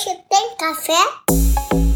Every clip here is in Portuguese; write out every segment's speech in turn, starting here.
Hoje tem café?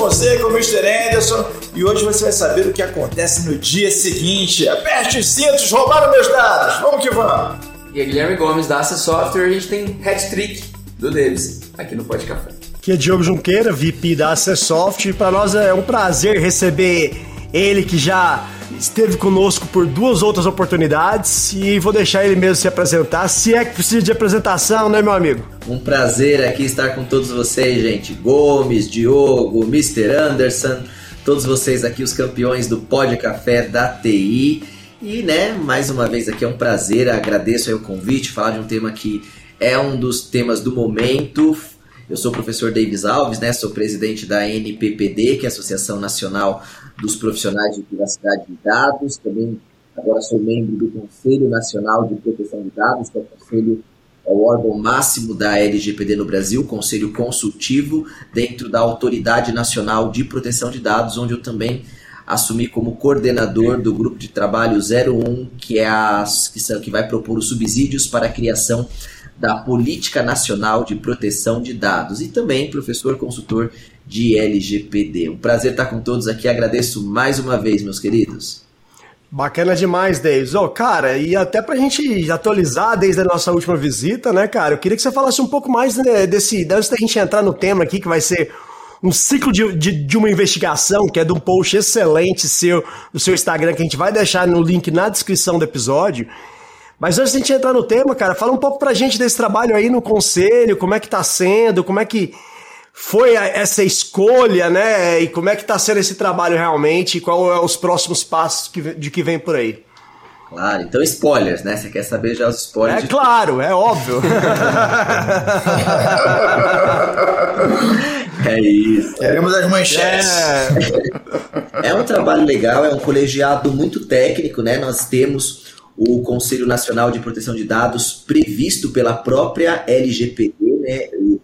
Fonseca, o Mr. Anderson, e hoje você vai saber o que acontece no dia seguinte. Aperte os cintos, roubaram meus dados. Vamos que vamos. E é Guilherme Gomes da Access Software, a gente tem hat-trick do Davis aqui no Pod Café. Aqui é Diogo Junqueira, VP da Acessoft, e para nós é um prazer receber ele que já esteve conosco por duas outras oportunidades e vou deixar ele mesmo se apresentar, se é que precisa de apresentação, né, meu amigo? Um prazer aqui estar com todos vocês, gente. Gomes, Diogo, Mr. Anderson, todos vocês aqui, os campeões do Pod Café da TI. E, né, mais uma vez aqui é um prazer, agradeço o convite, falar de um tema que é um dos temas do momento. Eu sou o professor Davis Alves, né, sou presidente da NPPD, que é a Associação Nacional dos Profissionais de Privacidade de Dados. Também agora sou membro do Conselho Nacional de Proteção de Dados, que é o conselho é o órgão máximo da LGPD no Brasil, Conselho Consultivo, dentro da Autoridade Nacional de Proteção de Dados, onde eu também assumi como coordenador do grupo de trabalho 01, que é a que, são, que vai propor os subsídios para a criação da Política Nacional de Proteção de Dados e também professor consultor de LGPD. Um prazer estar com todos aqui, agradeço mais uma vez, meus queridos. Bacana demais, Davis. Ô, cara, e até pra gente atualizar desde a nossa última visita, né, cara, eu queria que você falasse um pouco mais né, desse, antes da gente entrar no tema aqui, que vai ser um ciclo de, de, de, uma investigação, que é de um post excelente seu, do seu Instagram, que a gente vai deixar no link na descrição do episódio. Mas antes de a gente entrar no tema, cara, fala um pouco pra gente desse trabalho aí no conselho, como é que tá sendo, como é que foi essa escolha, né? E como é que tá sendo esse trabalho realmente, e qual é os próximos passos que, de que vem por aí. Claro, então spoilers, né? Você quer saber já os spoilers? É claro, é óbvio. é isso. Queremos as manchetes. É. é um trabalho legal, é um colegiado muito técnico, né? Nós temos o Conselho Nacional de Proteção de Dados previsto pela própria LGPD, né? O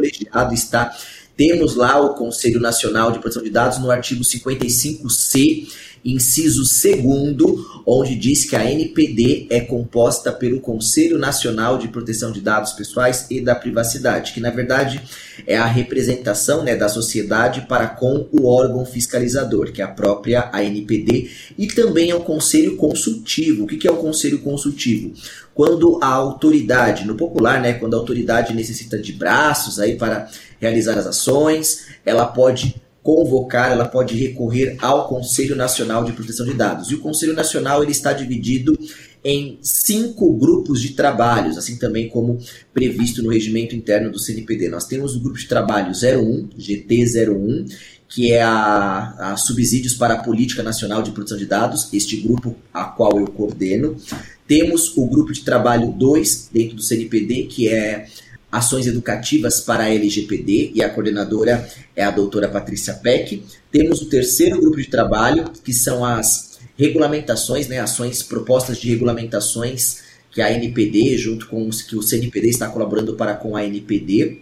colegiado está. Temos lá o Conselho Nacional de Proteção de Dados no artigo 55C, inciso 2, onde diz que a NPD é composta pelo Conselho Nacional de Proteção de Dados Pessoais e da Privacidade, que na verdade é a representação né, da sociedade para com o órgão fiscalizador, que é a própria ANPD, e também é o Conselho Consultivo. O que é o Conselho Consultivo? Quando a autoridade, no popular, né, quando a autoridade necessita de braços aí para realizar as ações, ela pode convocar, ela pode recorrer ao Conselho Nacional de Proteção de Dados. E o Conselho Nacional ele está dividido em cinco grupos de trabalhos, assim também como previsto no regimento interno do CNPD. Nós temos o grupo de trabalho 01, GT01, que é a, a Subsídios para a Política Nacional de Proteção de Dados, este grupo a qual eu coordeno. Temos o grupo de trabalho 2 dentro do CNPD, que é ações educativas para a LGPD e a coordenadora é a doutora Patrícia Peck. Temos o terceiro grupo de trabalho, que são as regulamentações, né, ações propostas de regulamentações que a NPD, junto com os que o CNPD está colaborando para com a NPD.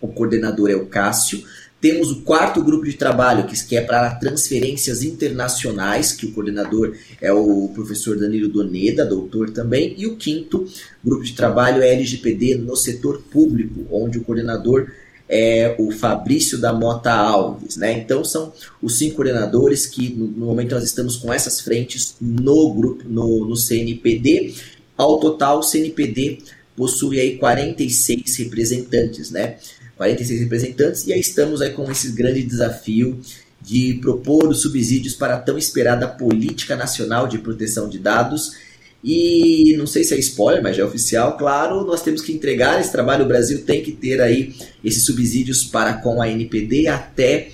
O coordenador é o Cássio. Temos o quarto grupo de trabalho, que é para transferências internacionais, que o coordenador é o professor Danilo Doneda, doutor também. E o quinto grupo de trabalho é LGPD no setor público, onde o coordenador é o Fabrício da Mota Alves. Né? Então são os cinco coordenadores que no, momento nós estamos com essas frentes no grupo, no, no CNPD. Ao total, o CNPD possui aí 46 representantes, né? 46 representantes, e aí estamos aí com esse grande desafio de propor os subsídios para a tão esperada Política Nacional de Proteção de Dados, E não sei se é spoiler, mas já é oficial, claro, nós temos que entregar esse trabalho. O Brasil tem que ter aí esses subsídios para com a NPD até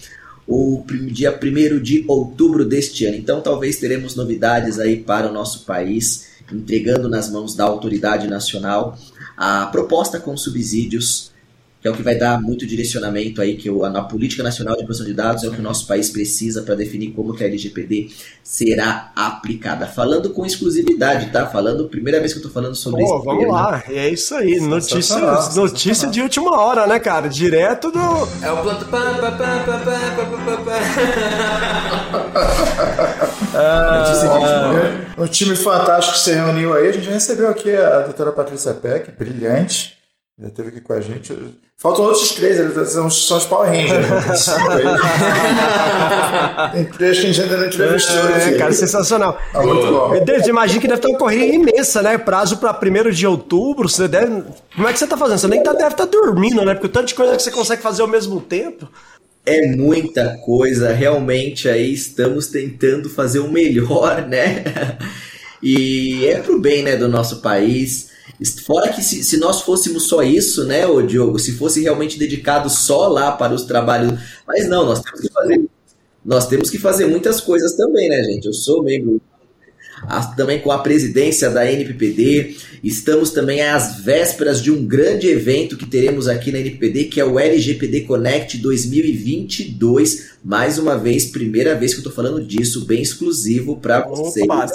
o dia 1 de outubro deste ano. Então, talvez teremos novidades aí para o nosso país, entregando nas mãos da autoridade nacional a proposta com subsídios que é o que vai dar muito direcionamento aí, que a Política Nacional de Proteção de Dados é o que o nosso país precisa para definir como que a LGPD será aplicada. Falando com exclusividade, tá? Falando, primeira vez que eu tô falando sobre isso. Vamos tema. lá, é isso aí. Notícia, notícia de última hora, né, cara? Direto do. É o planto. ah, o time fantástico que se reuniu aí, a gente recebeu aqui a doutora Patrícia Peck, brilhante já esteve aqui com a gente. Faltam outros três, eles são, são os Power Rangers. Né? Tem três que a gente ainda não entrevistou. É, cara, sensacional. Ah, muito bom. Desde, imagina que deve ter uma corrida imensa, né? Prazo para 1 de outubro. Você deve... Como é que você está fazendo? Você nem tá, deve estar tá dormindo, né? Porque o tanto de coisa que você consegue fazer ao mesmo tempo. É muita coisa, realmente aí estamos tentando fazer o melhor, né? E é pro bem, né, do nosso país. Fora que se, se nós fôssemos só isso, né, ô Diogo, se fosse realmente dedicado só lá para os trabalhos. Mas não, nós temos que fazer. Nós temos que fazer muitas coisas também, né, gente? Eu sou membro também com a presidência da NPPD. Estamos também às vésperas de um grande evento que teremos aqui na NPPD, que é o LGPD Connect 2022. Mais uma vez, primeira vez que eu tô falando disso, bem exclusivo para vocês. Opa,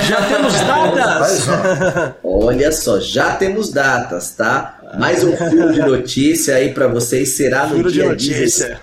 já temos datas! Olha só, já temos datas, tá? Mais um fio de notícia aí para vocês será no Furo dia de notícia.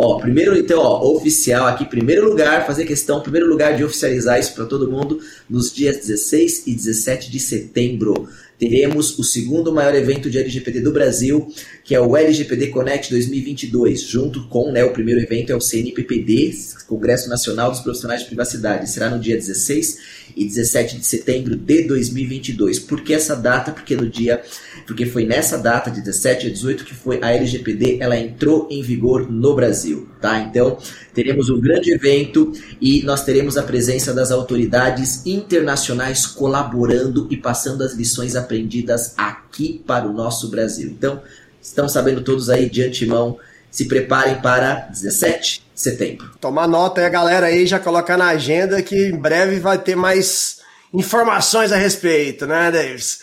Ó, primeiro, então, ó, oficial aqui, primeiro lugar, fazer questão, primeiro lugar de oficializar isso para todo mundo nos dias 16 e 17 de setembro teremos o segundo maior evento de LGPD do Brasil, que é o LGPD Connect 2022, junto com né, o primeiro evento é o CNPPD, Congresso Nacional dos Profissionais de Privacidade. Será no dia 16 e 17 de setembro de 2022. Por que essa data? Porque no dia, porque foi nessa data de 17 a 18 que foi a LGPD, ela entrou em vigor no Brasil, tá? Então, teremos um grande evento e nós teremos a presença das autoridades internacionais colaborando e passando as lições aprendidas aqui para o nosso Brasil. Então, estão sabendo todos aí de antemão, se preparem para 17 de setembro. Tomar nota aí, a galera aí, já colocar na agenda que em breve vai ter mais informações a respeito, né, Davis?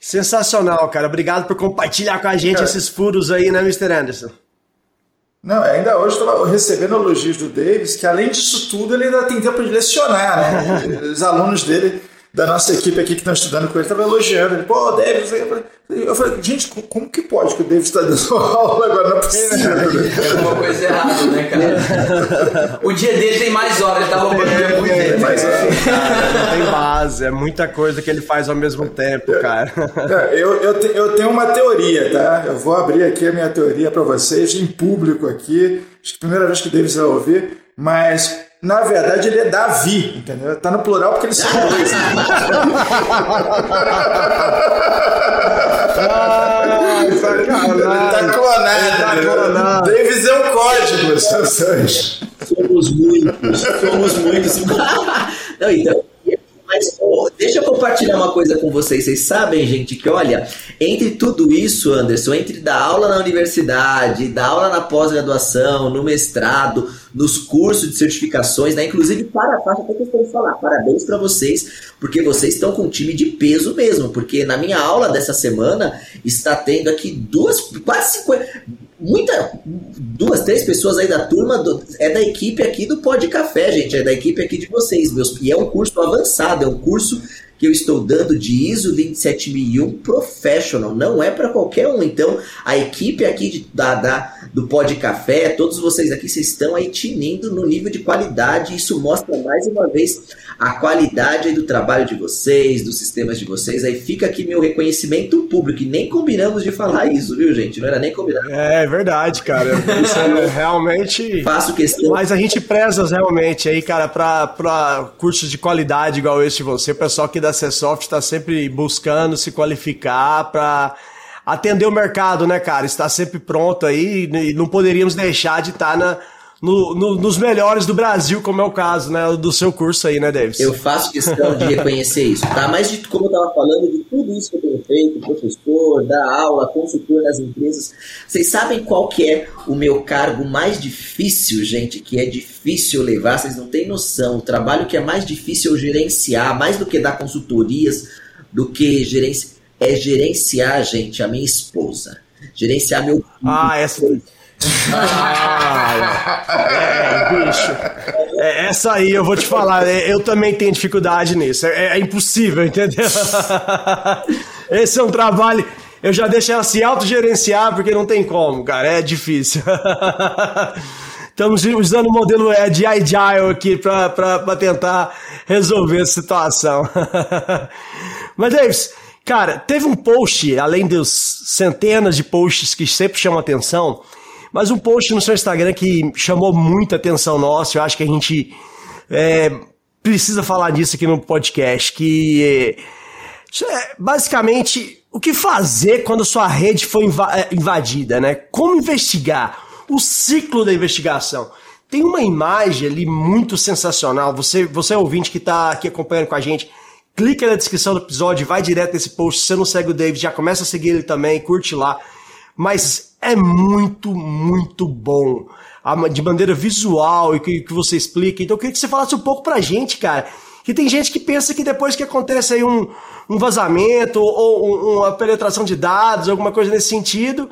Sensacional, cara. Obrigado por compartilhar com a gente cara, esses furos aí, né, Mr. Anderson? Não, ainda hoje estava recebendo elogios do Davis, que além disso tudo, ele ainda tem tempo de lecionar, né? Os alunos dele, da nossa equipe aqui que estão estudando com ele, estavam elogiando. Ele, pô, Davis, eu falei, gente, como que pode que o Davis está dando aula agora? Não é possível. É uma coisa errada, né, cara? o dia dele tem mais horas, ele tá roubando é, muito é, mais horas. Cara, não tem base, é muita coisa que ele faz ao mesmo tempo, cara. É, eu, eu, te, eu tenho uma teoria, tá? Eu vou abrir aqui a minha teoria para vocês, em público aqui. Acho que a primeira vez que o Davis vai ouvir, mas na verdade ele é Davi, entendeu? Tá no plural porque ele são dois. ah, sacanagem. Tá clonado. Tá clonado. Davis é um código, Sansões. Somos muitos, somos muitos. Não, então, mas oh, deixa eu compartilhar uma coisa com vocês. Vocês sabem, gente, que olha, entre tudo isso, Anderson, entre dar aula na universidade, dar aula na pós-graduação, no mestrado, nos cursos de certificações, né? Inclusive, para a faixa, até questão de falar, parabéns para vocês, porque vocês estão com um time de peso mesmo. Porque na minha aula dessa semana está tendo aqui duas, quase 50 muita duas, três pessoas aí da turma do, é da equipe aqui do Pó de Café, gente, é da equipe aqui de vocês, meus, e é um curso avançado, é um curso que eu estou dando de ISO 27001 Professional, não é para qualquer um. Então, a equipe aqui de, da, da, do Pó de Café, todos vocês aqui, vocês estão aí tinindo no nível de qualidade. Isso mostra mais uma vez a qualidade do trabalho de vocês, dos sistemas de vocês. Aí fica aqui meu reconhecimento público. E nem combinamos de falar isso, viu, gente? Não era nem combinado. É, é verdade, cara. Isso é realmente. Faço questão. Mas a gente preza realmente aí, cara, para cursos de qualidade igual esse de você, pessoal que dá a Csoft está sempre buscando se qualificar para atender o mercado, né, cara? Está sempre pronto aí e não poderíamos deixar de estar tá na, no- no- nos melhores do Brasil, como é o caso, né? Do seu curso aí, né, Davis? Eu faço questão de reconhecer isso, tá? Mas de, como eu estava falando, de tudo isso que eu tenho feito, professor, dar aula, consultor nas empresas, vocês sabem qual que é o meu cargo mais difícil, gente? Que é difícil levar, vocês não têm noção. O trabalho que é mais difícil eu gerenciar, mais do que dar consultorias, do que gerenciar, é gerenciar, gente, a minha esposa. Gerenciar meu Ah, essa. Ah, é, bicho. É, essa aí eu vou te falar, é, eu também tenho dificuldade nisso. É, é impossível, entendeu? Esse é um trabalho. Eu já deixo ela se autogerenciar porque não tem como, cara. É difícil. Estamos usando o modelo é, de Agile aqui para tentar resolver a situação. Mas, Davis, cara, teve um post, além dos centenas de posts que sempre chamam atenção, mas um post no seu Instagram que chamou muita atenção nossa. Eu acho que a gente é, precisa falar disso aqui no podcast. Que é, basicamente o que fazer quando sua rede foi é, invadida, né? Como investigar o ciclo da investigação. Tem uma imagem ali muito sensacional. Você, você é ouvinte que está aqui acompanhando com a gente. Clica na descrição do episódio, vai direto nesse post. Se você não segue o David, já começa a seguir ele também, curte lá. Mas é muito, muito bom. De maneira visual e que, você explica. Então eu queria que você falasse um pouco pra gente, cara. Que tem gente que pensa que depois que acontece aí um, um vazamento ou uma penetração de dados, alguma coisa nesse sentido,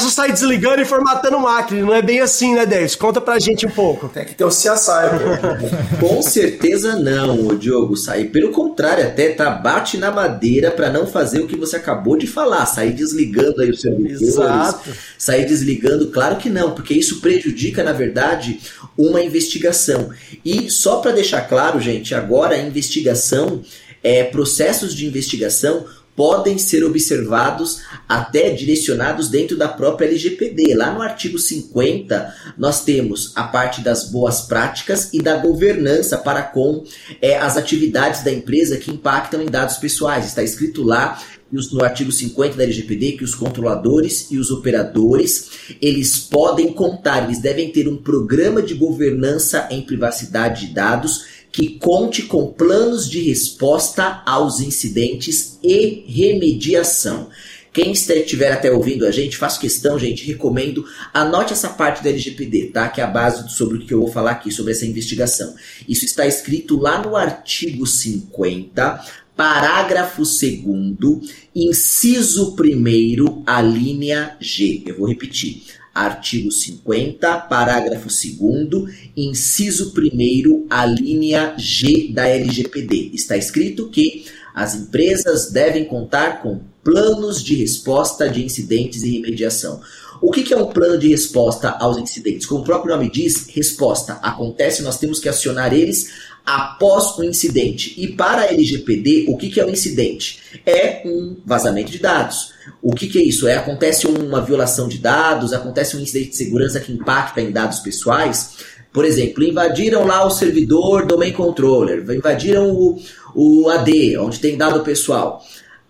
só sair desligando e formatando máquina. Não é bem assim, né, Deus? Conta pra gente um pouco. Tem que ter o CSI, pô. Com certeza não, Diogo. Sair pelo contrário, até tá bate na madeira para não fazer o que você acabou de falar, sair desligando aí os servidores, Exato. sair desligando, claro que não, porque isso prejudica, na verdade, uma investigação. E só para deixar claro, gente, agora a investigação, é, processos de investigação podem ser observados até direcionados dentro da própria LGPD. Lá no artigo 50, nós temos a parte das boas práticas e da governança para com é, as atividades da empresa que impactam em dados pessoais. Está escrito lá no artigo 50 da LGPD que os controladores e os operadores eles podem contar, eles devem ter um programa de governança em privacidade de dados que conte com planos de resposta aos incidentes e remediação. Quem estiver até ouvindo a gente, faço questão, gente, recomendo, anote essa parte da LGPD, tá? Que é a base sobre o que eu vou falar aqui, sobre essa investigação. Isso está escrito lá no artigo 50, parágrafo 2 inciso 1 a linha G. Eu vou repetir. Artigo 50, parágrafo 2 inciso 1 a linha G da LGPD. Está escrito que as empresas devem contar com planos de resposta de incidentes e remediação. O que é um plano de resposta aos incidentes? Como o próprio nome diz, resposta acontece, nós temos que acionar eles após o incidente. E para a LGPD, o que é um incidente? É um vazamento de dados. O que é isso? É acontece uma violação de dados, acontece um incidente de segurança que impacta em dados pessoais. Por exemplo, invadiram lá o servidor domain controller, invadiram o, o AD, onde tem dado pessoal.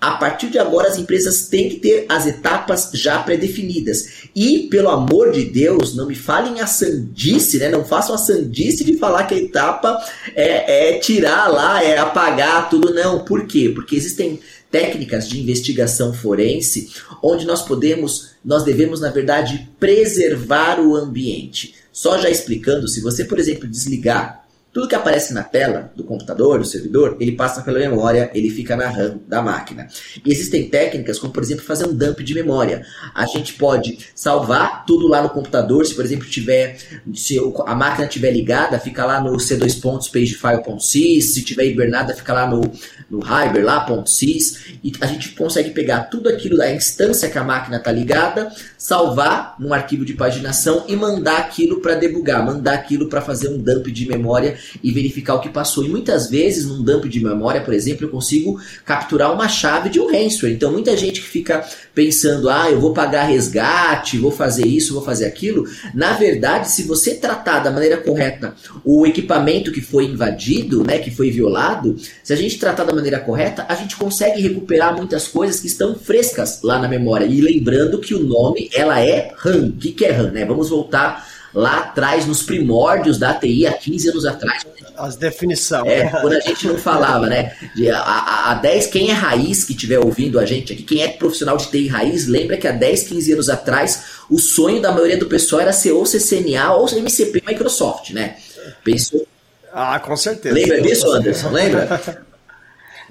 A partir de agora, as empresas têm que ter as etapas já pré-definidas. E, pelo amor de Deus, não me falem a sandice, né? Não façam a sandice de falar que a etapa é, é tirar lá, é apagar tudo. Não. Por quê? Porque existem técnicas de investigação forense onde nós podemos, nós devemos, na verdade, preservar o ambiente. Só já explicando, se você, por exemplo, desligar tudo que aparece na tela do computador, do servidor, ele passa pela memória, ele fica na RAM da máquina. E existem técnicas como, por exemplo, fazer um dump de memória. A gente pode salvar tudo lá no computador, se por exemplo tiver, se a máquina estiver ligada, fica lá no C2 pontos pagefile.sys, se tiver hibernada, fica lá no, no .sys, e a gente consegue pegar tudo aquilo da instância que a máquina está ligada, salvar num arquivo de paginação e mandar aquilo para debugar, mandar aquilo para fazer um dump de memória e verificar o que passou. E muitas vezes, num dump de memória, por exemplo, eu consigo capturar uma chave de um ransomware. Então, muita gente que fica pensando, ah, eu vou pagar resgate, vou fazer isso, vou fazer aquilo. Na verdade, se você tratar da maneira correta o equipamento que foi invadido, né, que foi violado, se a gente tratar da maneira correta, a gente consegue recuperar muitas coisas que estão frescas lá na memória. E lembrando que o nome, ela é RAM. O que, que é RAM, né? Vamos voltar lá atrás, nos primórdios da TI, há 15 anos atrás. As definições. É, quando a gente não falava, né? De, a, a, a 10, quem é raiz que estiver ouvindo a gente aqui, quem é profissional de TI raiz, lembra que há 10, 15 anos atrás, o sonho da maioria do pessoal era ser ou CCNA ou MCP Microsoft, né? Pensou. Ah, com certeza. Lembra disso, Anderson? Lembra?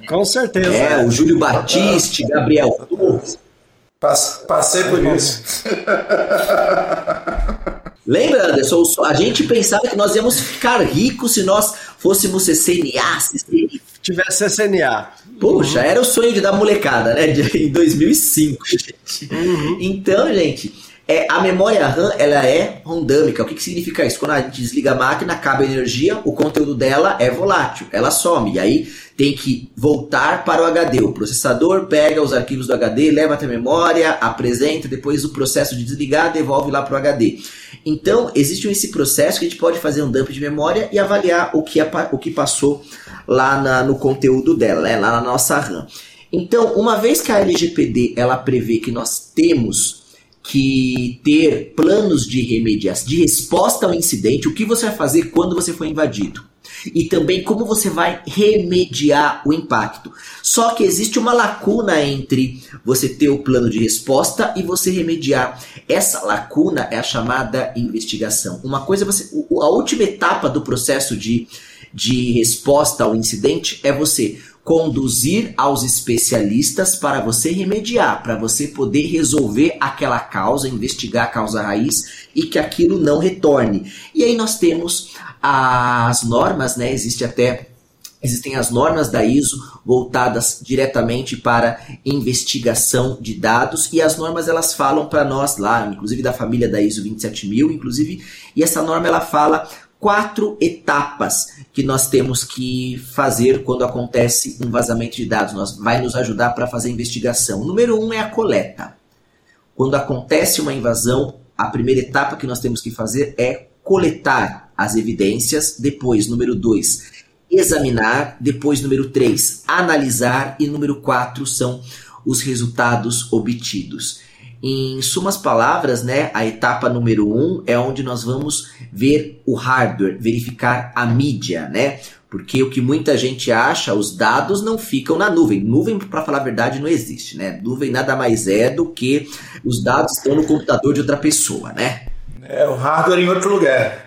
Com certeza. É, o Júlio Batiste, Gabriel. Passei por isso. Lembra, Anderson? A gente pensava que nós íamos ficar ricos se nós fôssemos CCNA, CCNA. Tivesse CCNA. Poxa, era o sonho de dar molecada, né? De, em 2005, gente. Uhum. Então, gente, é, a memória RAM ela é randômica. O que, que significa isso? Quando a gente desliga a máquina, acaba a energia, o conteúdo dela é volátil, ela some. E aí tem que voltar para o HD. O processador pega os arquivos do HD, leva até a memória, apresenta, depois o processo de desligar devolve lá para o HD. Então, existe esse processo que a gente pode fazer um dump de memória e avaliar o que, o que passou lá na, no conteúdo dela, né, lá na nossa RAM. Então, uma vez que a LGPD ela prevê que nós temos que ter planos de remediação, de resposta ao incidente, o que você vai fazer quando você for invadido e também como você vai remediar o impacto. Só que existe uma lacuna entre você ter o plano de resposta e você remediar. Essa lacuna é a chamada investigação. Uma coisa é você, a última etapa do processo de, de resposta ao incidente é você conduzir aos especialistas para você remediar, para você poder resolver aquela causa, investigar a causa raiz e que aquilo não retorne. E aí nós temos as normas, né? Existe até Existem as normas da ISO voltadas diretamente para investigação de dados e as normas elas falam para nós lá, inclusive da família da ISO 27000, inclusive, e essa norma ela fala quatro etapas que nós temos que fazer quando acontece um vazamento de dados. Nós vai nos ajudar para fazer a investigação. Número um é a coleta. Quando acontece uma invasão, a primeira etapa que nós temos que fazer é coletar as evidências. Depois, número 2, examinar. Depois, número 3, analisar. E número 4 são os resultados obtidos. Em sumas palavras, né, a etapa número 1 um é onde nós vamos ver o hardware, verificar a mídia, né? Porque o que muita gente acha, os dados não ficam na nuvem. Nuvem, para falar a verdade, não existe, né? Nuvem nada mais é do que os dados estão no computador de outra pessoa, né? É, o hardware em outro lugar.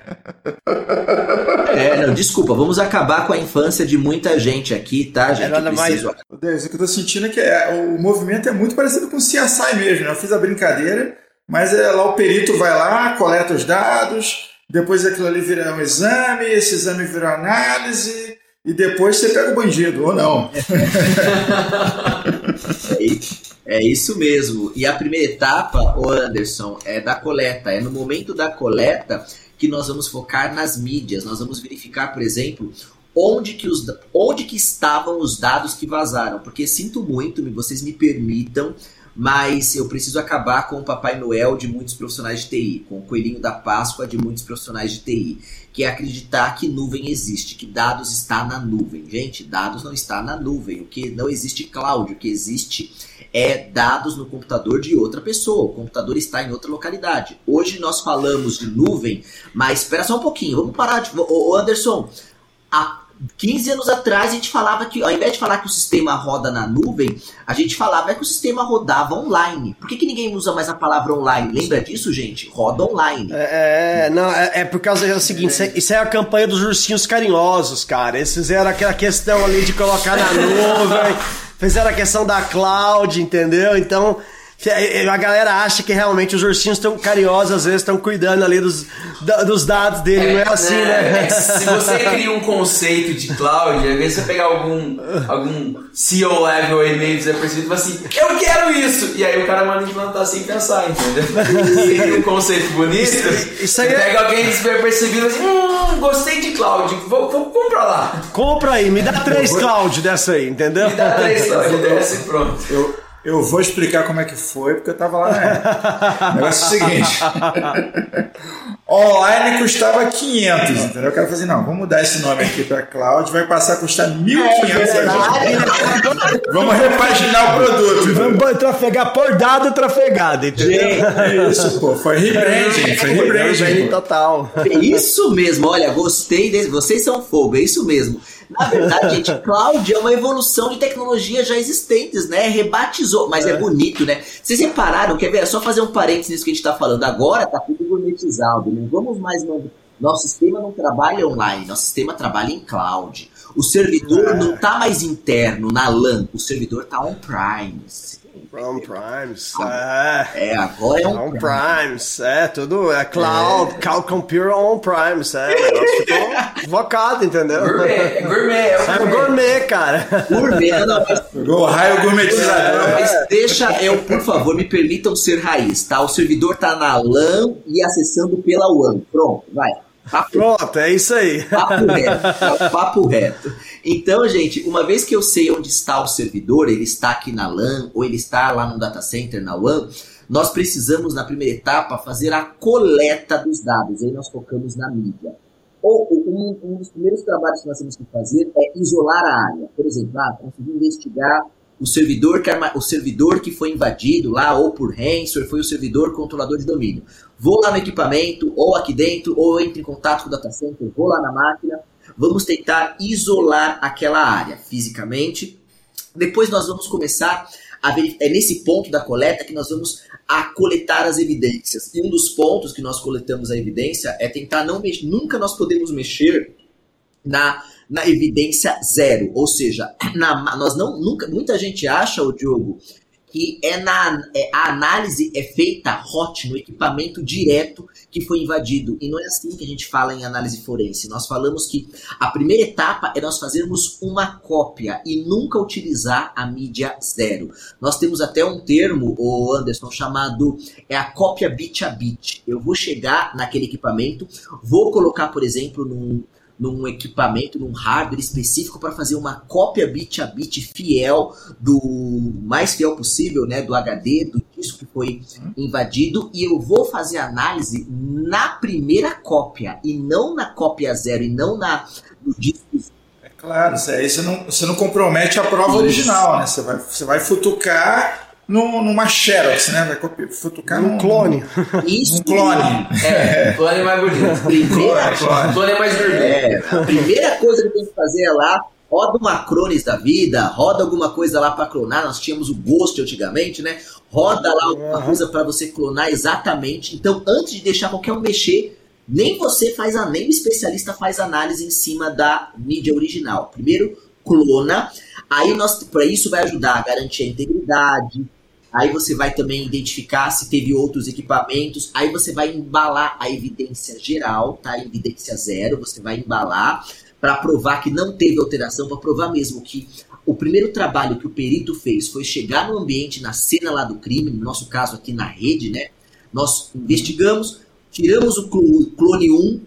É, não, desculpa, vamos acabar com a infância de muita gente aqui, tá, gente? É nada mais. O que eu tô sentindo é que é, o movimento é muito parecido com o CSI mesmo, né? Eu fiz a brincadeira, mas é, lá o perito vai lá, coleta os dados, depois aquilo ali vira um exame, esse exame vira análise, e depois você pega o bandido, ou não. é isso. Mesmo. E a primeira etapa, o Anderson, é da coleta. É no momento da coleta que nós vamos focar nas mídias. Nós vamos verificar, por exemplo, onde que, os, onde que estavam os dados que vazaram. Porque sinto muito, vocês me permitam, mas eu preciso acabar com o Papai Noel de muitos profissionais de TI, com o Coelhinho da Páscoa de muitos profissionais de TI, que é acreditar que nuvem existe, que dados está na nuvem. Gente, dados não está na nuvem, o que não existe cloud, o que existe é dados no computador de outra pessoa. O computador está em outra localidade. Hoje nós falamos de nuvem, mas espera só um pouquinho. Vamos parar de. Ô, Anderson, há 15 anos atrás a gente falava que, ao invés de falar que o sistema roda na nuvem, a gente falava que o sistema rodava online. Por que, que ninguém usa mais a palavra online? Lembra disso, gente? Roda online. É, é não, é, é, por causa do seguinte: isso é, isso é a campanha dos ursinhos carinhosos, cara. Eles fizeram aquela questão ali de colocar na nuvem fizeram a questão da cloud, entendeu? Então, a galera acha que realmente os ursinhos estão carinhosos, às vezes estão cuidando ali dos, dos dados dele, é, não é assim, né? né? É se você cria um conceito de cloud, às vezes você pegar algum, algum CEO level e-mail desapercebido e fala assim, eu quero isso! E aí o cara manda implantar sem pensar, entendeu? Você cria um conceito bonito, isso, isso aí é... pega alguém despercebido e assim, hum, gostei de cloud, vou, vou, pra lá. Compra aí, me dá três cloud dessa aí, entendeu? Me dá três cloud dessa e pronto. Eu... Eu vou explicar como é que foi, porque eu tava lá na época. O negócio é o seguinte. Online custava 500, entendeu? O cara falou assim, não, vamos mudar esse nome aqui para cloud, vai passar a custar 1.500 agora. Vamos repaginar o produto. Vamos trafegar por dado trafegado, entendeu? É isso, pô. Foi rebranding, foi rebranding. total. É isso mesmo, olha, gostei desse. Vocês são fogo, é isso mesmo. Na verdade, gente, cloud é uma evolução de tecnologias já existentes, né? Rebatizou, mas é, bonito, né? Vocês repararam, quer ver? É só fazer um parênteses nisso que a gente tá falando. Agora tá tudo gourmetizado, não vamos mais. Nosso sistema não trabalha online, nosso sistema trabalha em cloud. O servidor É. não tá mais interno na LAN, o servidor tá on-prime. On Primes. É. É, agora é um On Primes, é, tudo é cloud, cloud computer on Primes, é, o negócio ficou invocado, entendeu? Gourmet, é gourmet, é o É o gourmet. cara. gourmet. Não, não, mas o raio gourmetizador. Mas deixa eu, por favor, me permitam ser raiz, tá? O servidor tá na LAN e acessando pela WAN. Pronto, vai. Papo, Pronto, é isso aí. papo reto. tá? Papo reto. Então, gente, uma vez que eu sei onde está o servidor, ele está aqui na LAN ou ele está lá no data center na WAN, nós precisamos, na primeira etapa, fazer a coleta dos dados. Aí nós focamos na mídia. Ou um, um dos primeiros trabalhos que nós temos que fazer é isolar a área. Por exemplo, ah, conseguir investigar o servidor, que arma- o servidor que foi invadido lá, ou por ransomware, foi o servidor controlador de domínio. Vou lá no equipamento, ou aqui dentro, ou entro em contato com o data center, vou lá na máquina, vamos tentar isolar aquela área fisicamente. Depois nós vamos começar a ver, é nesse ponto da coleta que nós vamos a coletar as evidências. E um dos pontos que nós coletamos a evidência é tentar não mexer, nunca nós podemos mexer na, na evidência zero, ou seja, na, nós não nunca muita gente acha o Diogo que é na é, a análise é feita hot no equipamento direto que foi invadido e não é assim que a gente fala em análise forense. Nós falamos que a primeira etapa é nós fazermos uma cópia e nunca utilizar a mídia zero. Nós temos até um termo, o Anderson, chamado é a cópia bit a bit. Eu vou chegar naquele equipamento, vou colocar, por exemplo, num, num equipamento, num hardware específico para fazer uma cópia bit a bit fiel do mais fiel possível, né, do HD, do disco que foi invadido e eu vou fazer análise na primeira cópia e não na cópia zero e não na no disco É claro, aí você não, você não compromete a prova Isso. original, né? Você vai, você vai futucar num- numa Xerox, né? Vai futucar Um num clone. isso Um clone. É, clone é mais bonito. primeira Clone. Clone é mais gourmet. É, a primeira coisa que tem que fazer é lá, roda uma Crones da vida, roda alguma coisa lá para clonar. Nós tínhamos o Ghost antigamente, né? Roda lá alguma coisa para você clonar exatamente. Então, antes de deixar qualquer um mexer, nem você faz a, nem o especialista faz análise em cima da mídia original. Primeiro, clona. Aí nós, para isso vai ajudar a garantir a integridade. Aí você vai também identificar se teve outros equipamentos. Aí você vai embalar a evidência geral, tá? Evidência zero, você vai embalar para provar que não teve alteração, para provar mesmo que o primeiro trabalho que o perito fez foi chegar no ambiente, na cena lá do crime, no nosso caso aqui na rede, né? Nós investigamos, tiramos o clo- clone 1,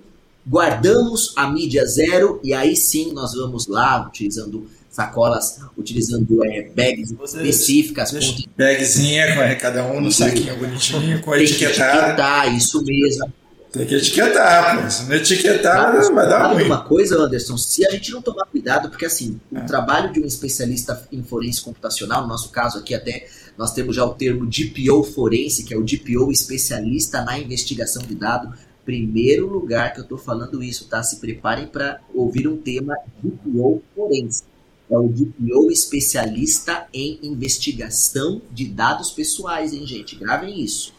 guardamos a mídia zero e aí sim nós vamos lá utilizando sacolas, utilizando é, bags específicas, Deixa com bagzinha, com cada um no saquinho bonitinho, com tem que etiquetado. etiquetar, isso mesmo. Tem que etiquetar, pô. Se não etiquetar, Mas, vai dar ruim. uma coisa, Anderson, se a gente não tomar cuidado, porque assim, o É. trabalho de um especialista em forense computacional, no nosso caso aqui até, nós temos já o termo DPO forense, que é o DPO especialista na investigação de dado. Primeiro lugar que eu tô falando isso, tá? Se preparem para ouvir um tema DPO forense. É o DPO especialista em investigação de dados pessoais, hein, gente? Gravem isso.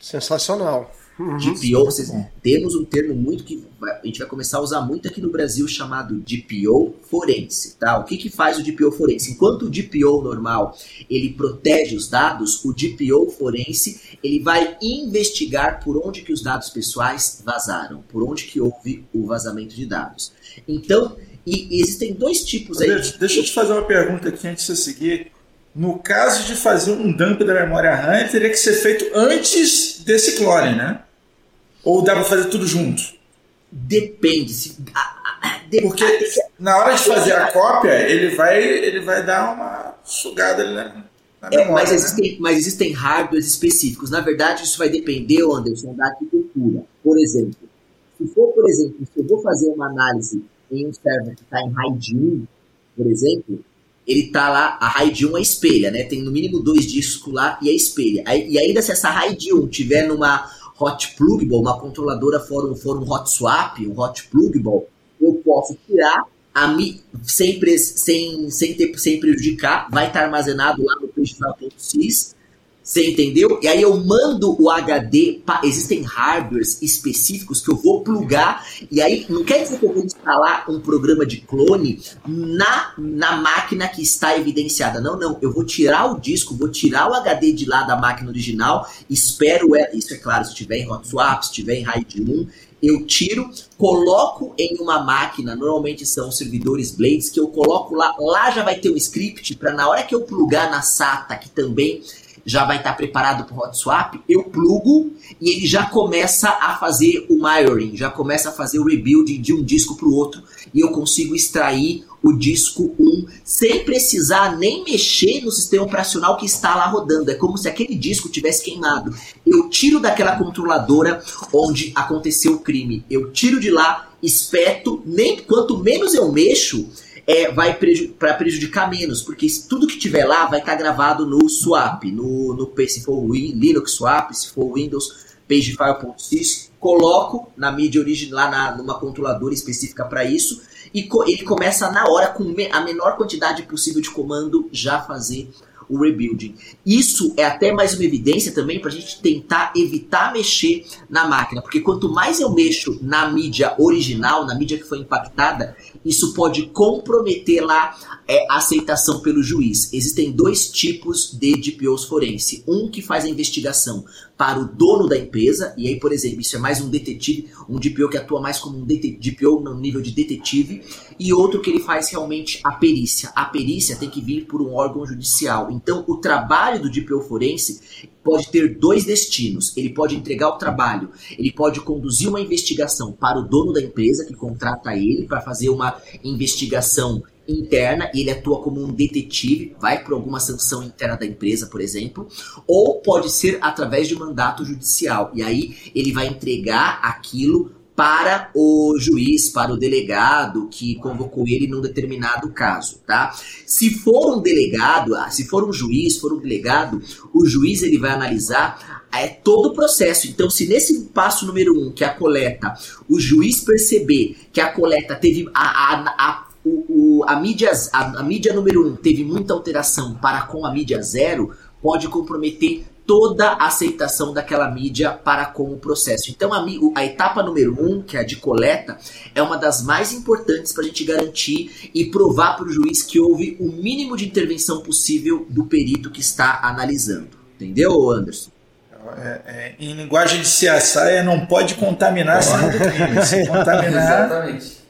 Sensacional. Uhum. DPO, vocês, temos um termo muito que a gente vai começar a usar muito aqui no Brasil chamado DPO forense, tá? O que que faz o DPO forense? Enquanto o DPO normal, ele protege os dados, o DPO forense, ele vai investigar por onde que os dados pessoais vazaram, por onde que houve o vazamento de dados. Então, e existem dois tipos aí. Deixa, deixa eu te fazer uma pergunta aqui antes de você seguir. No caso de fazer um dump da memória RAM, teria que ser feito antes desse clone, né? Ou dá pra fazer tudo junto? Depende. Se, Porque na hora de fazer a cópia, ele vai, ele vai dar uma sugada ali, né? na É, memória, mas, né? existem, mas existem hardwares específicos. Na verdade, isso vai depender, Anderson, da arquitetura. Por exemplo, se for, por exemplo, se eu vou fazer uma análise em um server que está em RAID 1, por exemplo, ele está lá, a RAID 1 é espelha, né? Tem no mínimo dois discos lá e é espelha. E ainda se essa RAID 1 tiver numa hot pluggable, uma controladora for um, for um hot swap, um hot pluggable, eu posso tirar a mi, sem, sem, sem, ter, sem prejudicar, vai estar armazenado lá no pagefile.sys, você entendeu? E aí eu mando o HD, existem hardwares específicos que eu vou plugar, e aí não quer dizer que eu vou instalar um programa de clone na, na máquina que está evidenciada. Não, não. Eu vou tirar o disco, vou tirar o HD de lá da máquina original, espero, isso é claro, se tiver em hot swap, se tiver em RAID 1, eu tiro, coloco em uma máquina, normalmente são servidores Blades, que eu coloco lá, lá já vai ter um script para na hora que eu plugar na SATA, que também já vai estar preparado para o hot swap, eu plugo e ele já começa a fazer o mirroring, já começa a fazer o rebuilding de um disco para o outro e eu consigo extrair o disco 1 sem precisar nem mexer no sistema operacional que está lá rodando. É como se aquele disco tivesse queimado. Eu tiro daquela controladora onde aconteceu o crime. Eu tiro de lá, espeto, nem quanto menos eu mexo, é, vai para prejudicar menos, porque tudo que tiver lá vai estar gravado no swap, no, no se for Win, Linux swap, se for Windows pagefile.sys, coloco na mídia original lá na, numa controladora específica para isso e co- ele começa na hora com me- a menor quantidade possível de comando já fazer o rebuilding. Isso é até mais uma evidência também para a gente tentar evitar mexer na máquina, porque quanto mais eu mexo na mídia original, na mídia que foi impactada, isso pode comprometer lá é, a aceitação pelo juiz. Existem dois tipos de DPOs forense. Um que faz a investigação para o dono da empresa, e aí, por exemplo, isso é mais um detetive, um DPO que atua mais como um DPO no nível de detetive, e outro que ele faz realmente a perícia. A perícia tem que vir por um órgão judicial. Então, o trabalho do DPO forense pode ter dois destinos. Ele pode entregar o trabalho, ele pode conduzir uma investigação para o dono da empresa que contrata ele para fazer uma investigação interna, e ele atua como um detetive, vai por alguma sanção interna da empresa, por exemplo, ou pode ser através de mandato judicial. E aí ele vai entregar aquilo para o juiz, para o delegado que convocou ele num determinado caso, tá? Se for um delegado, ah, se for um juiz, for um delegado, o juiz ele vai analisar é, todo o processo. Então, se nesse passo número um, que é a coleta, o juiz perceber que a coleta teve a, a, a o, o- a, mídia, a, a mídia número um teve muita alteração para com a mídia zero, pode comprometer toda a aceitação daquela mídia para com o processo. Então, a, a etapa número um, que é a de coleta, é uma das mais importantes para a gente garantir e provar para o juiz que houve o mínimo de intervenção possível do perito que está analisando. Entendeu, Anderson? É, é, em linguagem de CSI, é não pode contaminar cena do crime. Se contaminar, Exatamente.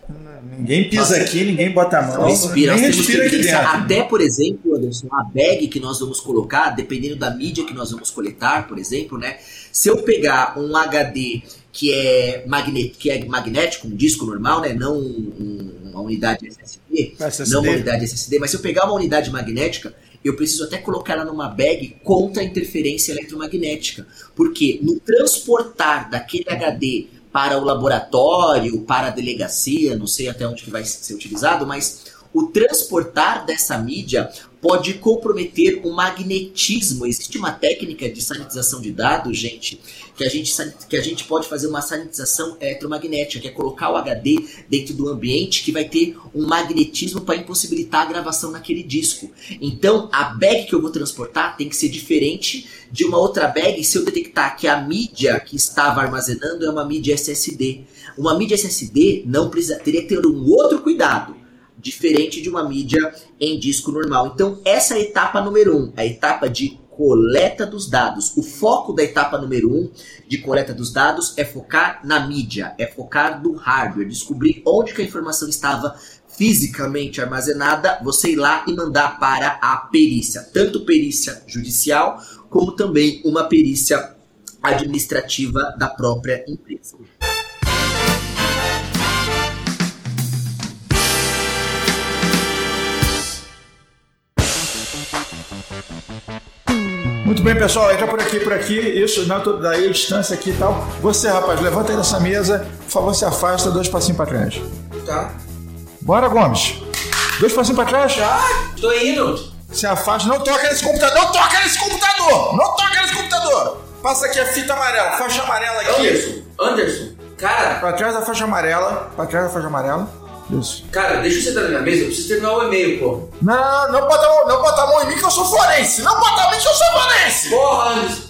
Ninguém pisa aqui, ninguém bota a mão, Respira, que respira aqui dentro. Até, por exemplo, Anderson, a bag que nós vamos colocar, dependendo da mídia que nós vamos coletar, por exemplo, né? Se eu pegar um HD que é, magne que é magnético, um disco normal, né? Não um- uma unidade SSD, SSD. não uma unidade SSD, mas se eu pegar uma unidade magnética, eu preciso até colocar ela numa bag contra a interferência eletromagnética. Porque no transportar daquele HD para o laboratório, para a delegacia, não sei até onde que vai ser utilizado, mas o transportar dessa mídia pode comprometer o magnetismo. Existe uma técnica de sanitização de dados, gente, que a gente, que a gente pode fazer uma sanitização eletromagnética, que é colocar o HD dentro do ambiente que vai ter um magnetismo para impossibilitar a gravação naquele disco. Então, a bag que eu vou transportar tem que ser diferente de uma outra bag se eu detectar que a mídia que estava armazenando é uma mídia SSD. Uma mídia SSD não precisa, teria que ter um outro cuidado diferente de uma mídia em disco normal. Então, essa é a etapa número um, a etapa de coleta dos dados. O foco da etapa número um de coleta dos dados é focar na mídia, é focar no hardware, descobrir onde que a informação estava fisicamente armazenada, você ir lá e mandar para a perícia, tanto perícia judicial como também uma perícia administrativa da própria empresa. Muito bem, pessoal. Entra por aqui, por aqui. Isso, não, tô- daí a distância aqui e tal. Você, rapaz, levanta aí dessa mesa. Por favor, se afasta. Dois passinhos pra trás. Tá. Bora, Gomes. Dois passinhos pra trás. Tô indo. Se afasta. Não toca nesse computador. Não toca nesse computador. Não toca nesse computador. Passa aqui a fita amarela. Faixa amarela aqui. Anderson, Anderson, cara, Pra trás da faixa amarela. Pra trás da faixa amarela. Isso. cara, deixa eu sentar na minha mesa, eu preciso terminar o e-mail, pô. Não, não bota, a mão, não bota a mão em mim que eu sou forense. Não bota a mão que eu sou forense. Porra, Anderson.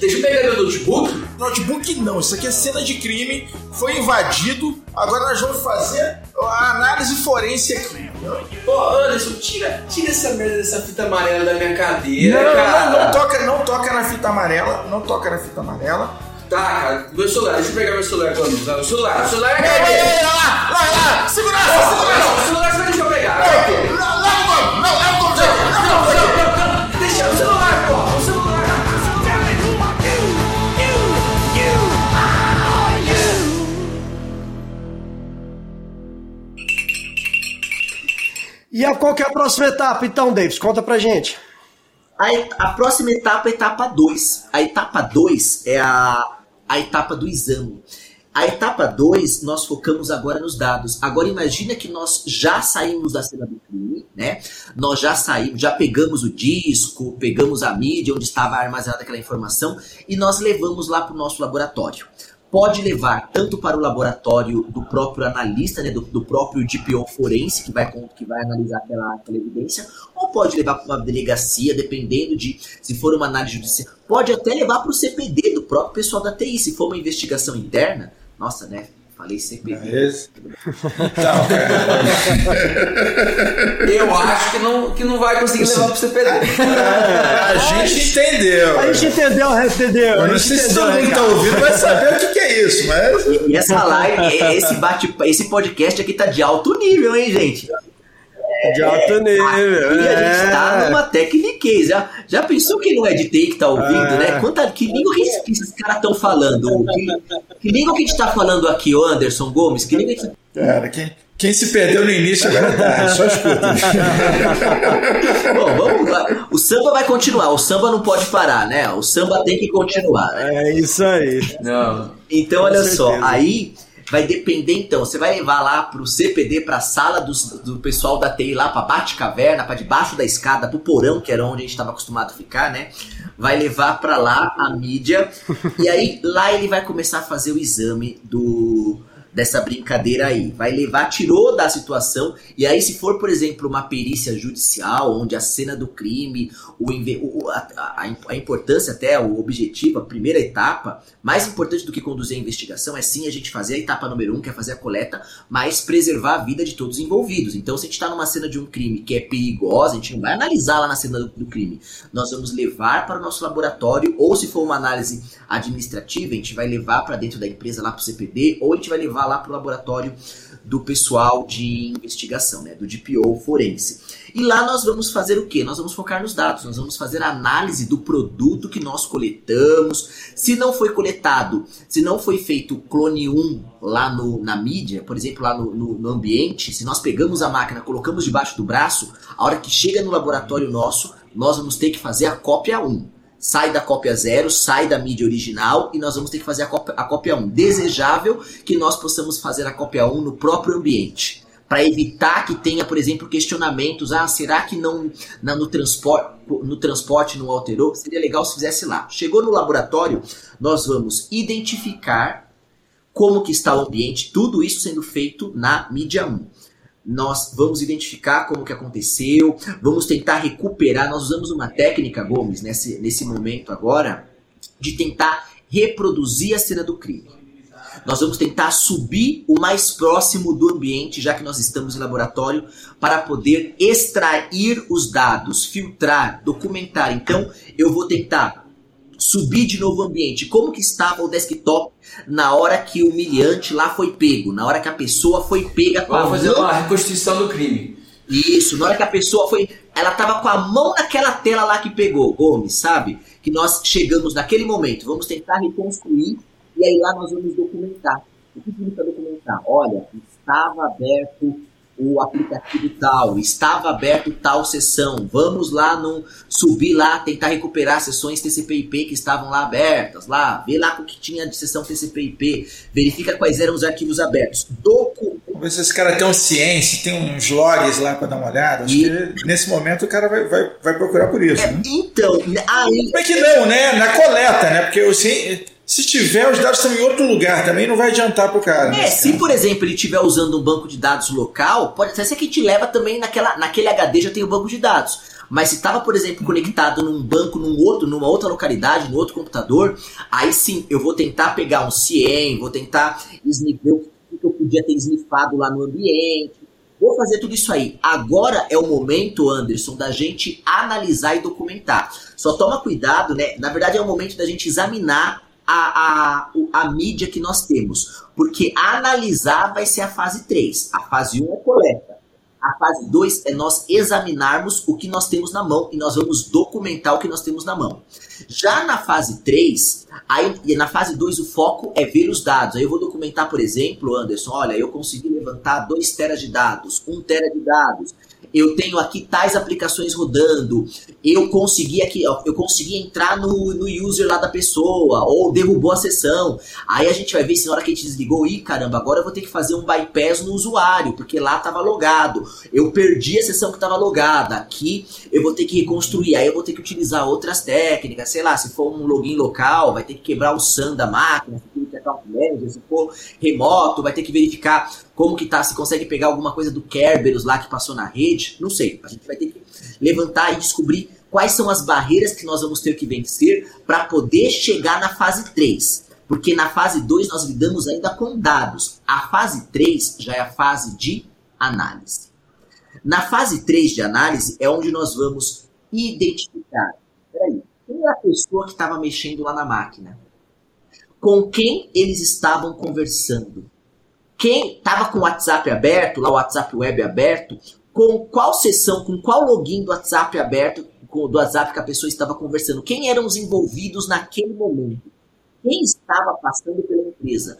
Deixa eu pegar meu notebook. Notebook não, isso aqui é cena de crime, foi invadido, agora nós vamos fazer a análise forense aqui. Pô, Anderson, tira, tira essa merda dessa fita amarela da minha cadeira, Não, não, cara. não, não toca, não toca na fita amarela, não toca na fita amarela. Tá, cara, meu celular, deixa eu pegar meu celular Anderson. Meu celular, meu celular é Ei, ei, aqui. ei, lá, lá, lá, segurança, Não, segurança. o celular você vai deixar eu pegar. Não, leva o nome, não, leva o nome, leva o nome. Deixa o celular, pô, o celular. E a, qual que é a próxima etapa, então, Davis? Conta pra gente. A, a próxima etapa é a etapa 2. A etapa 2 é a, a etapa do exame. A etapa 2, nós focamos agora nos dados. Agora imagina que nós já saímos da cena do crime, né? Nós já saímos, já pegamos o disco, pegamos a mídia onde estava armazenada aquela informação e nós levamos lá para o nosso laboratório. Pode levar tanto para o laboratório do próprio analista, né, do, do próprio DPO forense, que vai, que vai analisar aquela, aquela evidência, ou pode levar para uma delegacia, dependendo de se for uma análise judicial. Pode até levar para o CPD do próprio pessoal da TI, se for uma investigação interna. Nossa, né? Falei CPD. Esse. Então, Eu acho que não, que não vai conseguir levar pro CPD. a gente entendeu. A gente entendeu, entendeu. Eu a não gente sei se todo mundo tá ouvindo vai saber o que, que é isso, mas. E, essa live, esse bate, esse podcast aqui tá de alto nível, hein, gente? De alto nível. E a gente tá é. numa tecniquez. Já, já pensou quem não é de que tá ouvindo, É. né? Quanta, que língua que esses, que esses caras estão falando? Que, que língua que a gente tá falando aqui, ô Anderson Gomes? Que língua que Cara, quem, quem se perdeu no início agora tá, só escuta. Bom, vamos lá. O samba vai continuar, o samba não pode parar, né? O samba tem que continuar, né? É isso aí. Não. Então, Com olha certeza. só, aí vai depender então, você vai levar lá pro CPD, pra sala dos- do, pessoal da TI lá, pra Bate-Caverna, pra debaixo da escada, pro porão, que era onde a gente estava acostumado a ficar, né? Vai levar pra lá a mídia, e aí lá ele vai começar a fazer o exame do dessa brincadeira aí. Vai levar, tirou da situação, e aí se for, por exemplo, uma perícia judicial, onde a cena do crime, o, o- a, a- a importância até, o objetivo, a primeira etapa, mais importante do que conduzir a investigação é sim a gente fazer a etapa número um, que é fazer a coleta, mas preservar a vida de todos os envolvidos. Então, se a gente está numa cena de um crime que é perigosa, a gente não vai analisar lá na cena do, do crime. Nós vamos levar para o nosso laboratório, ou se for uma análise administrativa, a gente vai levar para dentro da empresa lá para o CPD, ou a gente vai levar lá para o laboratório do pessoal de investigação, né, do DPO forense. E lá nós vamos fazer o quê? Nós vamos focar nos dados, nós vamos fazer a análise do produto que nós coletamos. Se não foi coletado, se não foi feito clone 1 lá no, na mídia, por exemplo, lá no, no- no ambiente, se nós pegamos a máquina, colocamos debaixo do braço, a hora que chega no laboratório nosso, nós vamos ter que fazer a cópia 1 sai da cópia 0, sai da mídia original e nós vamos ter que fazer a cópia, a cópia 1. Desejável que nós possamos fazer a cópia 1 no próprio ambiente. Para evitar que tenha, por exemplo, questionamentos. Ah, será que não na- no, transporte, no transporte não alterou? Seria legal se fizesse lá. Chegou no laboratório, nós vamos identificar como que está o ambiente, tudo isso sendo feito na mídia 1 nós vamos identificar como que aconteceu, vamos tentar recuperar. Nós usamos uma técnica, Gomes, nesse, nesse momento agora, de tentar reproduzir a cena do crime. Nós vamos tentar subir o mais próximo do ambiente, já que nós estamos em laboratório, para poder extrair os dados, filtrar, documentar. Então, eu vou tentar subir de novo o ambiente. Como que estava o desktop na hora que o humilhante lá foi pego, na hora que a pessoa foi pega com a Vamos fazer mão uma reconstituição do crime. isso, na hora que a pessoa foi. Ela tava com a mão naquela tela lá que pegou, Gomes, sabe? Que nós chegamos naquele momento. Vamos tentar reconstruir e aí lá nós vamos documentar. O que significa documentar? Olha, estava aberto o aplicativo tal, estava aberto tal sessão, vamos lá no subir lá, tentar recuperar sessões TCP/IP que estavam lá abertas, lá, vê lá o que tinha de sessão TCP/IP, verifica quais eram os arquivos abertos, documenta Vamos ver se esse cara tem um ciência, tem uns logs lá para dar uma olhada. Acho E- que nesse momento o cara vai, vai, vai procurar por isso. né? Então, aí Como é que não, né? Na coleta, né? Porque o ci- se tiver, os dados estão em outro lugar também, não vai adiantar pro cara. É, se por exemplo ele estiver usando um banco de dados local, pode ser que te leva também naquela, naquele HD já tem o banco de dados. Mas se estava, por exemplo, conectado num banco, num outro, numa outra localidade, num outro computador, aí sim eu vou tentar pegar um CIEM, vou tentar esnivar o que eu podia ter esnifado lá no ambiente. Vou fazer tudo isso aí. Agora é o momento, Anderson, da gente analisar e documentar. Só toma cuidado, né? Na verdade, é o momento da gente examinar a, a, a mídia que nós temos. Porque analisar vai ser a fase 3. A fase 1 é coleta. A fase 2 é nós examinarmos o que nós temos na mão e nós vamos documentar o que nós temos na mão. Já na fase 3, aí, na fase 2 o foco é ver os dados. Aí eu vou documentar, por exemplo, Anderson, olha, eu consegui levantar 2 teras de dados, 1 tera de dados. Eu tenho aqui tais aplicações rodando. Eu consegui aqui, ó, eu consegui entrar no, no user lá da pessoa, ou derrubou a sessão. Aí a gente vai ver se na hora que a gente desligou, ih, caramba, agora eu vou ter que fazer um bypass no usuário, porque lá estava logado. Eu perdi a sessão que estava logada. Aqui eu vou ter que reconstruir. Aí eu vou ter que utilizar outras técnicas, sei lá, se for um login local, vai ter que quebrar o SAN da máquina, se for remoto, vai ter que verificar como que tá, se consegue pegar alguma coisa do Kerberos lá que passou na rede, não sei. A gente vai ter que levantar e descobrir quais são as barreiras que nós vamos ter que vencer para poder chegar na fase 3. Porque na fase 2 nós lidamos ainda com dados. A fase 3 já é a fase de análise. Na fase 3 de análise é onde nós vamos identificar. Peraí, quem é a pessoa que estava mexendo lá na máquina? Com quem eles estavam conversando? Quem estava com o WhatsApp aberto, lá o WhatsApp web aberto, com qual sessão, com qual login do WhatsApp aberto, do WhatsApp que a pessoa estava conversando? Quem eram os envolvidos naquele momento? Quem estava passando pela empresa?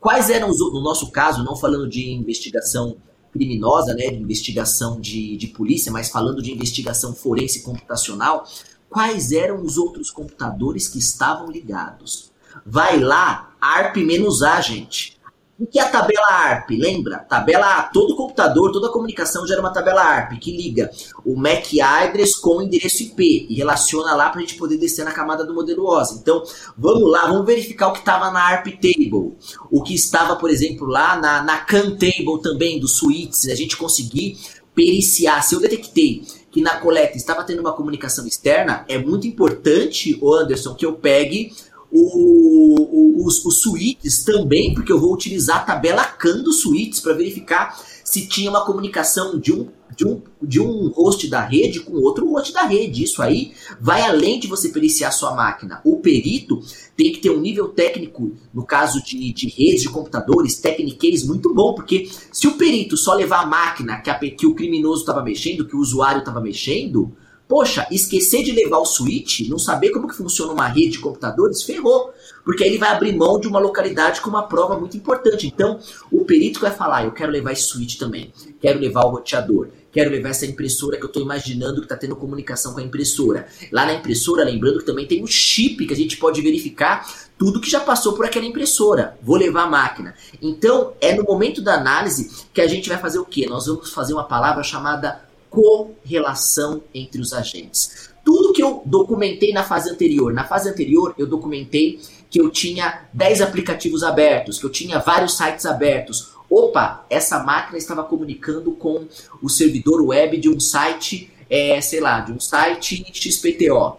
Quais eram os, no nosso caso, não falando de investigação criminosa, né, de investigação de, de polícia, mas falando de investigação forense computacional, quais eram os outros computadores que estavam ligados? Vai lá, ARP-A, gente. O que é a tabela ARP? Lembra? Tabela A, todo computador, toda comunicação gera uma tabela ARP que liga o MAC address com o endereço IP e relaciona lá para a gente poder descer na camada do modelo OSI. Então, vamos lá, vamos verificar o que estava na ARP Table, o que estava, por exemplo, lá na, na CAN Table também, dos suítes, a gente conseguir periciar. Se eu detectei que na coleta estava tendo uma comunicação externa, é muito importante, Anderson, que eu pegue o- o- os, os suítes também, porque eu vou utilizar a tabela CAN dos suítes para verificar se tinha uma comunicação de um, de, um, de um host da rede com outro host da rede. Isso aí vai além de você periciar sua máquina. O perito tem que ter um nível técnico, no caso de, de redes de computadores, techniquez muito bom, porque se o perito só levar a máquina que, a que o criminoso estava mexendo, que o usuário estava mexendo, Poxa, esquecer de levar o switch, não saber como que funciona uma rede de computadores, ferrou. Porque aí ele vai abrir mão de uma localidade com uma prova muito importante. Então, o perito vai falar, eu quero levar esse switch também, quero levar o roteador, quero levar essa impressora que eu estou imaginando que está tendo comunicação com a impressora. Lá na impressora, lembrando que também tem o chip que a gente pode verificar tudo que já passou por aquela impressora. Vou levar a máquina. Então, é no momento da análise que a gente vai fazer o quê? Nós vamos fazer uma palavra chamada correlação entre os agentes. Tudo que eu documentei na fase anterior, na fase anterior eu documentei que eu tinha 10 aplicativos abertos, que eu tinha vários sites abertos. Opa, essa máquina estava comunicando com o servidor web de um site, é, sei lá, de um site XPTO.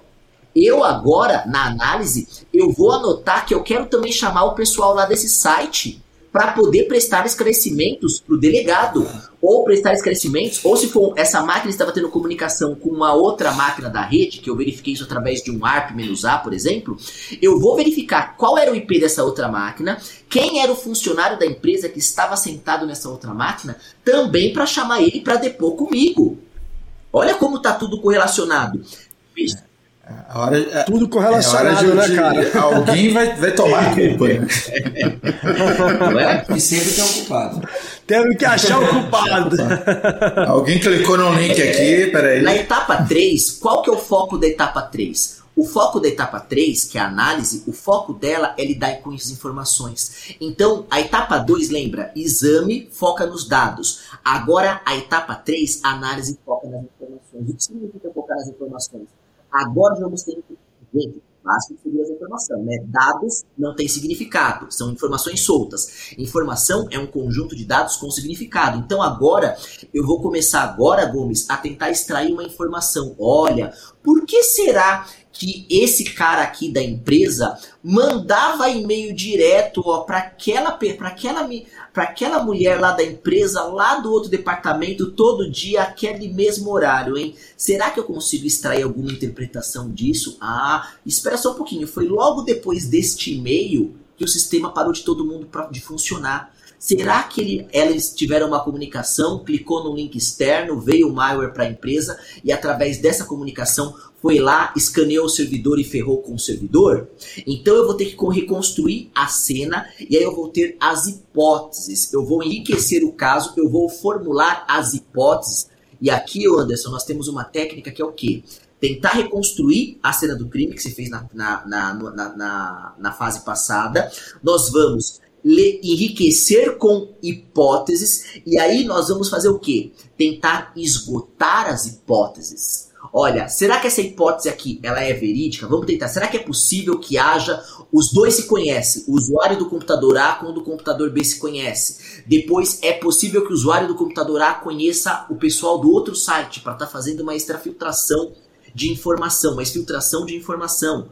Eu agora, na análise, eu vou anotar que eu quero também chamar o pessoal lá desse site para poder prestar esclarecimentos para o delegado, ou prestar esclarecimentos, ou se for essa máquina estava tendo comunicação com uma outra máquina da rede, que eu verifiquei isso através de um ARP-A, por exemplo, eu vou verificar qual era o IP dessa outra máquina, quem era o funcionário da empresa que estava sentado nessa outra máquina, também para chamar ele para depor comigo. Olha como tá tudo correlacionado. A hora, é- Tudo é correlacionado, hora de- né, cara? Alguém vai, vai tomar a culpa, né? Não é? E sempre tem um culpado. Teve que achar o culpado. Alguém clicou no link aqui, peraí. Na etapa 3, qual que é o foco da etapa 3? O foco da etapa 3, que é a análise, o foco dela é lidar com as informações. Então, a etapa 2, lembra? Exame foca nos dados. Agora, a etapa 3, análise foca nas informações. O que significa focar nas informações? Agora vamos ter. Gente, básico de da informação, né? Dados não têm significado, são informações soltas. Informação é um conjunto de dados com significado. Então agora eu vou começar agora, Gomes, a tentar extrair uma informação. Olha, por que será que esse cara aqui da empresa mandava e-mail direto para aquela para aquela para aquela mulher lá da empresa, lá do outro departamento, todo dia, aquele mesmo horário, hein? Será que eu consigo extrair alguma interpretação disso? Ah, espera só um pouquinho. Foi logo depois deste e-mail que o sistema parou de todo mundo pra, de funcionar. Será que ele, elas tiveram uma comunicação, clicou no link externo, veio o malware para a empresa e através dessa comunicação foi lá, escaneou o servidor e ferrou com o servidor? Então eu vou ter que reconstruir a cena e aí eu vou ter as hipóteses. Eu vou enriquecer o caso, eu vou formular as hipóteses. E aqui, Anderson, nós temos uma técnica que é o quê? Tentar reconstruir a cena do crime que se fez na, na, na, na, fase passada. Nós vamos enriquecer com hipóteses e aí nós vamos fazer o quê? Tentar esgotar as hipóteses. Olha, será que essa hipótese aqui ela é verídica? Vamos tentar. Será que é possível que haja os dois se conhecem, o usuário do computador A com o do computador B se conhece. Depois é possível que o usuário do computador A conheça o pessoal do outro site para estar fazendo uma extrafiltração de informação, uma exfiltração de informação.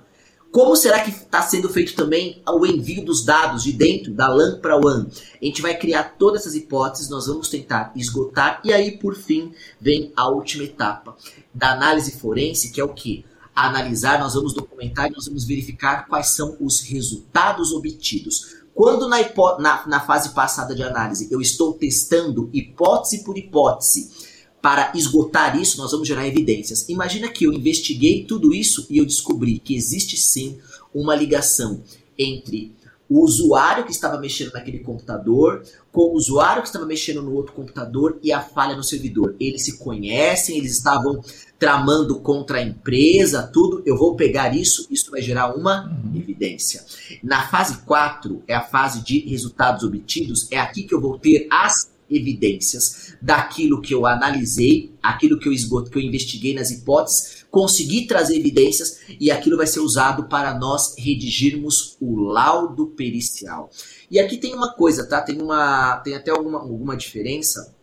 Como será que está sendo feito também o envio dos dados de dentro da LAN para WAN? A gente vai criar todas essas hipóteses, nós vamos tentar esgotar e aí por fim vem a última etapa da análise forense, que é o que? Analisar, nós vamos documentar e nós vamos verificar quais são os resultados obtidos. Quando na, na, na fase passada de análise eu estou testando hipótese por hipótese para esgotar isso, nós vamos gerar evidências. Imagina que eu investiguei tudo isso e eu descobri que existe sim uma ligação entre o usuário que estava mexendo naquele computador com o usuário que estava mexendo no outro computador e a falha no servidor. Eles se conhecem, eles estavam tramando contra a empresa, tudo. Eu vou pegar isso, isso vai gerar uma evidência. Na fase 4, é a fase de resultados obtidos, é aqui que eu vou ter as evidências daquilo que eu analisei, aquilo que eu esgoto, que eu investiguei nas hipóteses, consegui trazer evidências e aquilo vai ser usado para nós redigirmos o laudo pericial. E aqui tem uma coisa, tá? Tem uma tem até alguma, alguma diferença.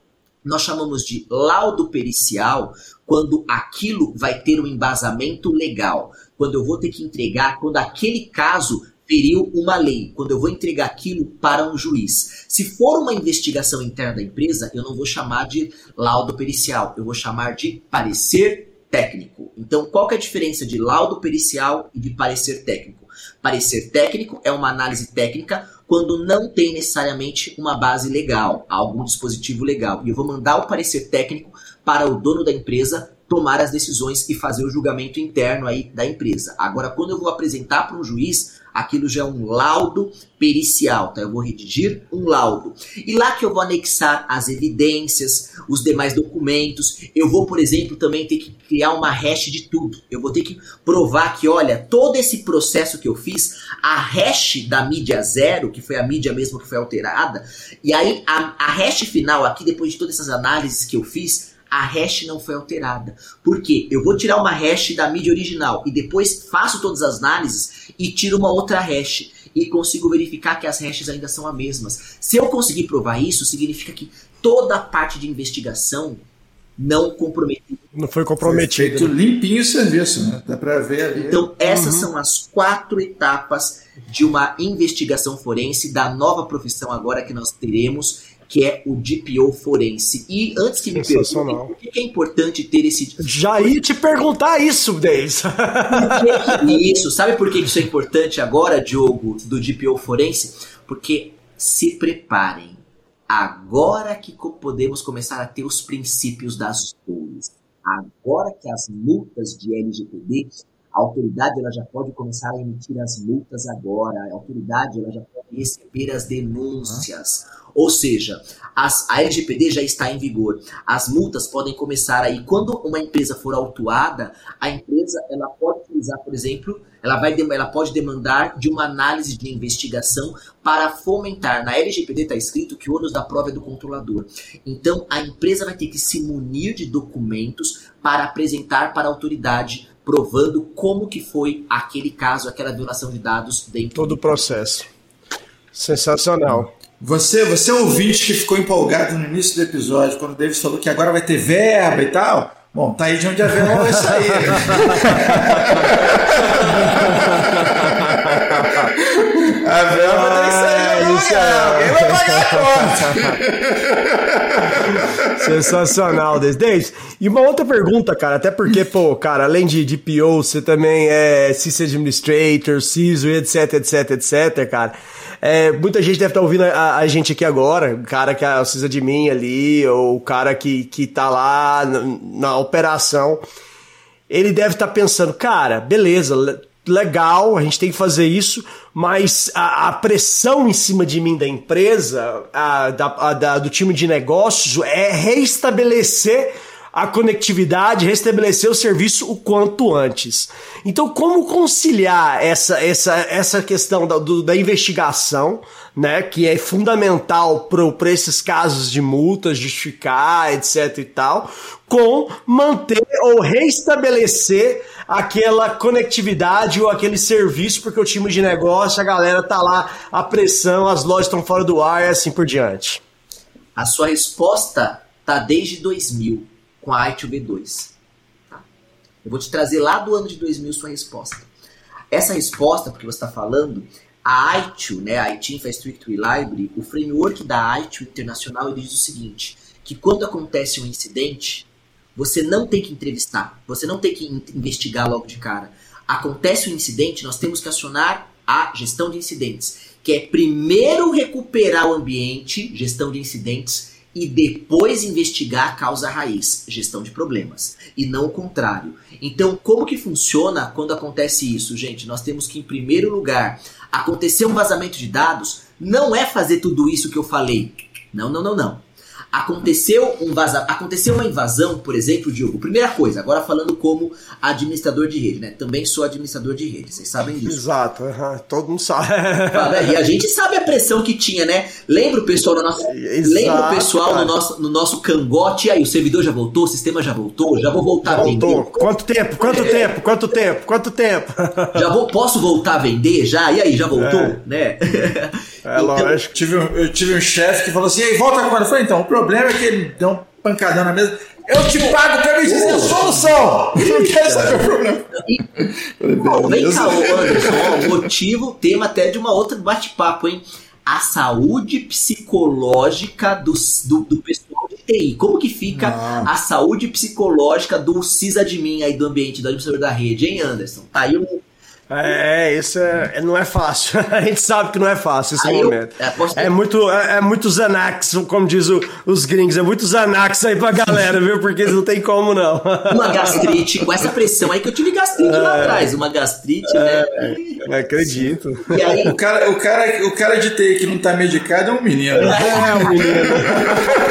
Nós chamamos de laudo pericial quando aquilo vai ter um embasamento legal, quando eu vou ter que entregar, quando aquele caso feriu uma lei, quando eu vou entregar aquilo para um juiz. Se for uma investigação interna da empresa, eu não vou chamar de laudo pericial, eu vou chamar de parecer técnico. Então, qual que é a diferença de laudo pericial e de parecer técnico? Parecer técnico é uma análise técnica quando não tem necessariamente uma base legal, algum dispositivo legal. E eu vou mandar o parecer técnico para o dono da empresa tomar as decisões e fazer o julgamento interno aí da empresa. Agora, quando eu vou apresentar para um juiz, aquilo já é um laudo pericial, tá? Eu vou redigir um laudo. E lá que eu vou anexar as evidências, os demais documentos. Eu vou, por exemplo, também ter que criar uma hash de tudo. Eu vou ter que provar que, olha, todo esse processo que eu fiz, a hash da mídia zero, que foi a mídia mesmo que foi alterada, e aí a, a hash final aqui, depois de todas essas análises que eu fiz, a hash não foi alterada. Por quê? Eu vou tirar uma hash da mídia original e depois faço todas as análises e tiro uma outra hash e consigo verificar que as hashes ainda são as mesmas. Se eu conseguir provar isso, significa que toda a parte de investigação não comprometida. Não foi comprometido. Feito limpinho o serviço, né? Dá pra ver ali. Então, essas são as quatro etapas de uma investigação forense da nova profissão agora que nós teremos, que é o DPO forense. E antes que me perguntem por que é importante ter esse Já ia te perguntar isso, que isso? Sabe por que isso é importante agora, Diogo, do DPO forense? Porque se preparem. Agora que podemos começar a ter os princípios das dores. Agora que as multas de LGPD A autoridade ela já pode começar a emitir as multas agora. A autoridade ela já pode receber as denúncias. Ou seja, as, a LGPD já está em vigor. As multas podem começar aí. Quando uma empresa for autuada, a empresa ela pode utilizar, por exemplo, ela, vai, ela pode demandar de uma análise de investigação para fomentar. Na LGPD está escrito que o ônus da prova é do controlador. Então, a empresa vai ter que se munir de documentos para apresentar para a autoridade provando como que foi aquele caso, aquela violação de dados dentro Todo o processo. Sensacional. Você, você ouvinte que ficou empolgado no início do episódio, quando o Davis falou que agora vai ter verba e tal. Bom, tá aí de onde a verba vai sair. a verba tem que sair. Alguém vai pagar a conta. Sensacional, Davis. E uma outra pergunta, cara, até porque, pô, cara, além de, de PO, você também é System Administrator, CISO, etc, etc, etc, cara. É, muita gente deve estar ouvindo a, a, gente aqui agora, o cara que precisa de mim ali, ou o cara que, que tá lá na, na operação. Ele deve estar pensando, cara, beleza, legal, a gente tem que fazer isso, mas a, a pressão em cima de mim da empresa, a, da, a, da, do time de negócios, é reestabelecer a conectividade, restabelecer o serviço o quanto antes. Então, como conciliar essa, essa, essa questão da, do, da investigação, né, que é fundamental para esses casos de multas, justificar, etc e tal, com manter ou reestabelecer aquela conectividade ou aquele serviço, porque o time de negócio, a galera tá lá, a pressão, as lojas estão fora do ar e assim por diante. A sua resposta tá desde 2000 com a I2B2. Tá? Eu vou te trazer lá do ano de 2000 sua resposta. Essa resposta, porque você está falando, a ITU, né, a IT Infrastructure Library, o framework da ITU internacional, ele diz o seguinte, que quando acontece um incidente, você não tem que entrevistar, você não tem que investigar logo de cara. Acontece um incidente, nós temos que acionar a gestão de incidentes, que é primeiro recuperar o ambiente, gestão de incidentes, e depois investigar a causa raiz, gestão de problemas, e não o contrário. Então, como que funciona quando acontece isso, gente? Nós temos que, em primeiro lugar, acontecer um vazamento de dados, não é fazer tudo isso que eu falei. Não, não, não, não. Aconteceu, um vaza... Aconteceu uma invasão, por exemplo, Diogo. Primeira coisa, agora falando como administrador de rede, né? Também sou administrador de rede, vocês sabem disso. Exato, uhum. todo mundo sabe. e a gente sabe a pressão que tinha, né? Lembra o pessoal no nosso. Exato, lembra o pessoal no nosso, no nosso cangote? E aí, o servidor já voltou, o sistema já voltou, já vou voltar já a vender. Voltou. Quanto tempo? Quanto é. tempo? Quanto tempo? Quanto tempo? já vou, posso voltar a vender já? E aí, já voltou? É. Né? É então, lógico. Tive um, eu tive um chefe que falou assim: e volta agora. Eu falei, então, o problema é que ele deu um pancadão na mesa. Eu te pago pra me dizer a solução! Eu não quero saber o problema. Bom, vem cá, Anderson, o motivo, tema até de uma outra bate-papo, hein? A saúde psicológica do, do, do, pessoal de TI. Como que fica ah. a saúde psicológica do sysadmin aí do ambiente, do administrador da rede, hein, Anderson? Tá aí um é, isso é, é, não é fácil. A gente sabe que não é fácil esse aí momento. Eu, é, é, muito, é, é muito Xanax, como diz o, os gringos, é muito Xanax aí pra galera, viu? Porque não tem como não. Uma gastrite, com essa pressão aí que eu tive gastrite é, lá atrás, uma gastrite, né? É, acredito. E aí... o, cara, o, cara, o cara de TI que não tá medicado é um menino. É, um menino.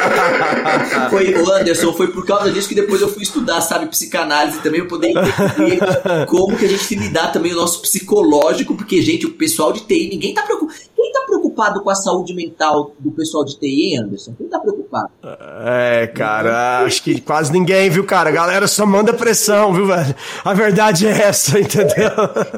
foi, o Anderson, foi por causa disso que depois eu fui estudar, sabe, psicanálise também, pra poder entender como que a gente lidar também o nosso nosso psicológico, porque, gente, o pessoal de TI, ninguém tá preocupado. Quem tá preocupado com a saúde mental do pessoal de TI, Anderson? Quem tá preocupado? É, cara, acho que quase ninguém, viu, cara? A galera só manda pressão, viu, velho? A verdade é essa, entendeu?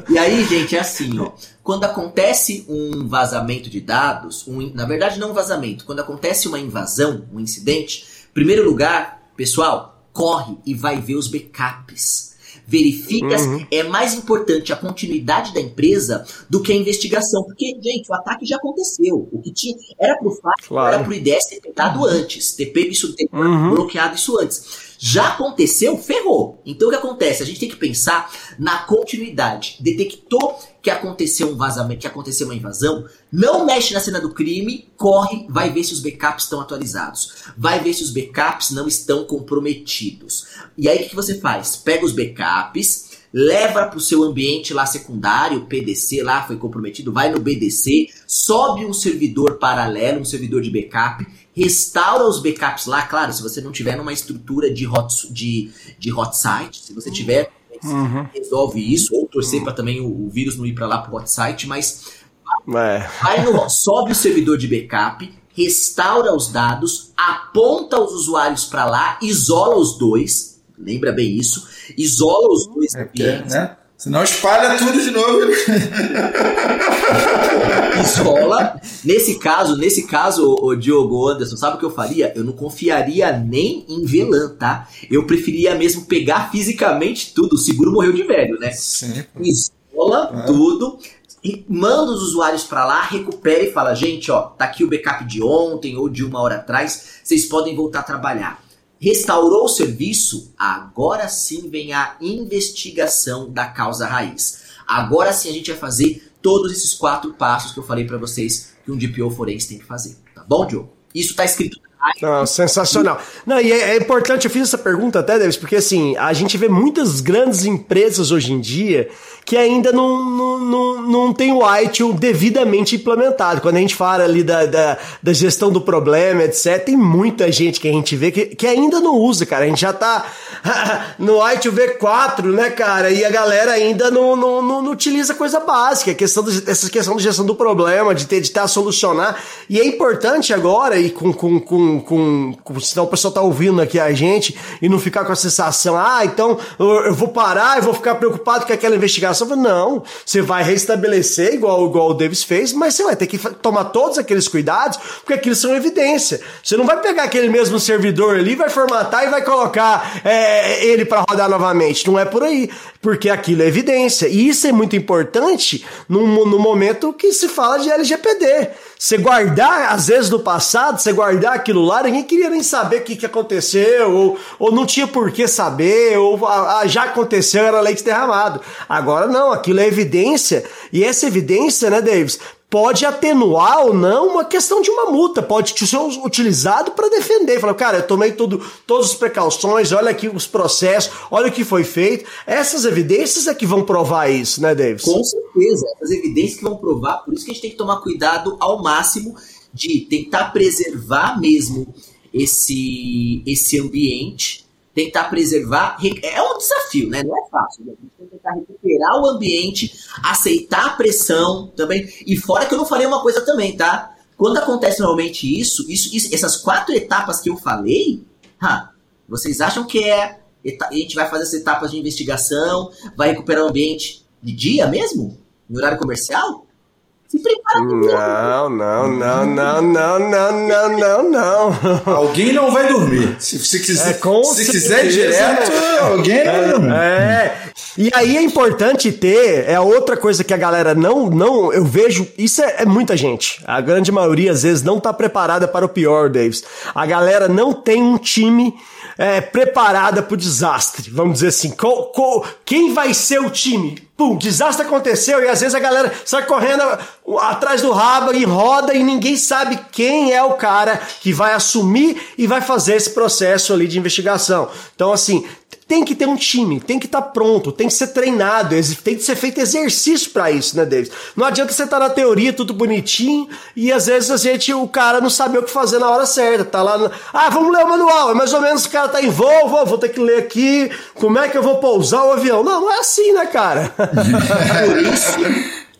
E aí, gente, é assim, ó. Quando acontece um vazamento de dados, um, na verdade não um vazamento, quando acontece uma invasão, um incidente, primeiro lugar, pessoal, corre e vai ver os backups verifica uhum. é mais importante a continuidade da empresa do que a investigação. Porque, gente, o ataque já aconteceu. O que tinha era pro fato, claro. era pro IDS ter tentado uhum. antes, ter pego isso, ter uhum. bloqueado isso antes. Já aconteceu, ferrou. Então o que acontece? A gente tem que pensar na continuidade. Detectou que aconteceu um vazamento, que aconteceu uma invasão, não mexe na cena do crime, corre, vai ver se os backups estão atualizados. Vai ver se os backups não estão comprometidos. E aí o que você faz? Pega os backups, leva para o seu ambiente lá secundário, PDC lá foi comprometido, vai no BDC, sobe um servidor paralelo, um servidor de backup, restaura os backups lá, claro, se você não tiver numa estrutura de hot, de, de hot site, se você tiver, Uhum. resolve isso, ou torcer para também o, o vírus não ir para lá pro hot site, mas É. Vai no, sobe o servidor de backup, restaura os dados, aponta os usuários para lá, isola os dois. Lembra bem isso? Isola os dois É, ambientes, né? Senão espalha tudo de novo. isola. Nesse caso, nesse caso, o Diogo Anderson, sabe o que eu faria? Eu não confiaria nem em VLAN, tá? Eu preferia mesmo pegar fisicamente tudo. O seguro morreu de velho, né? Sim. isola É. tudo e manda os usuários pra lá, recupera e fala: gente, ó, tá aqui o backup de ontem ou de uma hora atrás, vocês podem voltar a trabalhar. Restaurou o serviço, agora sim vem a investigação da causa raiz. Agora sim a gente vai fazer todos esses quatro passos que eu falei pra vocês que um DPO forense tem que fazer. Tá bom, Diogo? Isso tá escrito Não, sensacional. Não, e é, é importante, eu fiz essa pergunta até, Davis, porque assim, a gente vê muitas grandes empresas hoje em dia que ainda não, não, não, não tem o ITIL devidamente implementado. Quando a gente fala ali da, da, da gestão do problema, etc., tem muita gente que a gente vê que, que ainda não usa, cara. A gente já tá no ITIL V4, né, cara? E a galera ainda não, não, não, não utiliza coisa básica, a questão do, essa questão de gestão do problema, de ter de tentar solucionar. E é importante agora, e com, com, com, com, com senão o pessoal tá ouvindo aqui a gente e não ficar com a sensação, ah, então eu, eu vou parar e vou ficar preocupado com aquela investigação. Eu falo, Não, você vai restabelecer igual, igual o Davis fez, mas você vai ter que tomar todos aqueles cuidados, porque aqueles são evidência. Você não vai pegar aquele mesmo servidor ali, vai formatar e vai colocar é, ele para rodar novamente. Não é por aí, porque aquilo é evidência. E isso é muito importante no, no momento que se fala de LGPD. Você guardar, às vezes no passado, você guardar aquilo lá, ninguém queria nem saber o que, que aconteceu, ou, ou não tinha por que saber, ou ah, ah, já aconteceu, era leite derramado. Agora não, aquilo é evidência, e essa evidência, né, Davis, pode atenuar ou não uma questão de uma multa, pode ser utilizado para defender. Falar, cara, eu tomei tudo, todas as precauções, olha aqui os processos, olha o que foi feito. Essas evidências é que vão provar isso, né, Davis? Com certeza, as evidências que vão provar, por isso que a gente tem que tomar cuidado ao máximo de tentar preservar mesmo esse, esse ambiente, tentar preservar. É um desafio, né? Não é fácil. né? A gente tem que tentar recuperar o ambiente, aceitar a pressão também. E fora que eu não falei uma coisa também, tá? Quando acontece normalmente isso, isso, isso- essas quatro etapas que eu falei, vocês acham que é. A gente vai fazer essas etapas de investigação, vai recuperar o ambiente de dia mesmo? Em horário comercial? Se prepara. Não, não, não, não, não, não, não, não, não. Alguém não vai dormir. Se, se quiser, É, com se quiser direto, alguém não vai dormir. É. E aí é importante ter, é outra coisa que a galera não, não, eu vejo, isso é, é muita gente. A grande maioria às vezes não tá preparada para o pior, Davis. A galera não tem um time é, preparada para o desastre. Vamos dizer assim, qual- qual- quem vai ser o time? Pum, desastre aconteceu e às vezes a galera sai correndo atrás do rabo e roda e ninguém sabe quem é o cara que vai assumir e vai fazer esse processo ali de investigação. Então, assim, tem que ter um time, tem que estar pronto, tem que ser treinado, tem que ser feito exercício pra isso, né, Davis? Não adianta você estar na teoria, tudo bonitinho, e às vezes a gente, o cara não sabe o que fazer na hora certa, tá lá, no, ah, vamos ler o manual, é mais ou menos o cara tá em voo, vou, vou ter que ler aqui, como é que eu vou pousar o avião? Não, não é assim, né, cara? Por isso,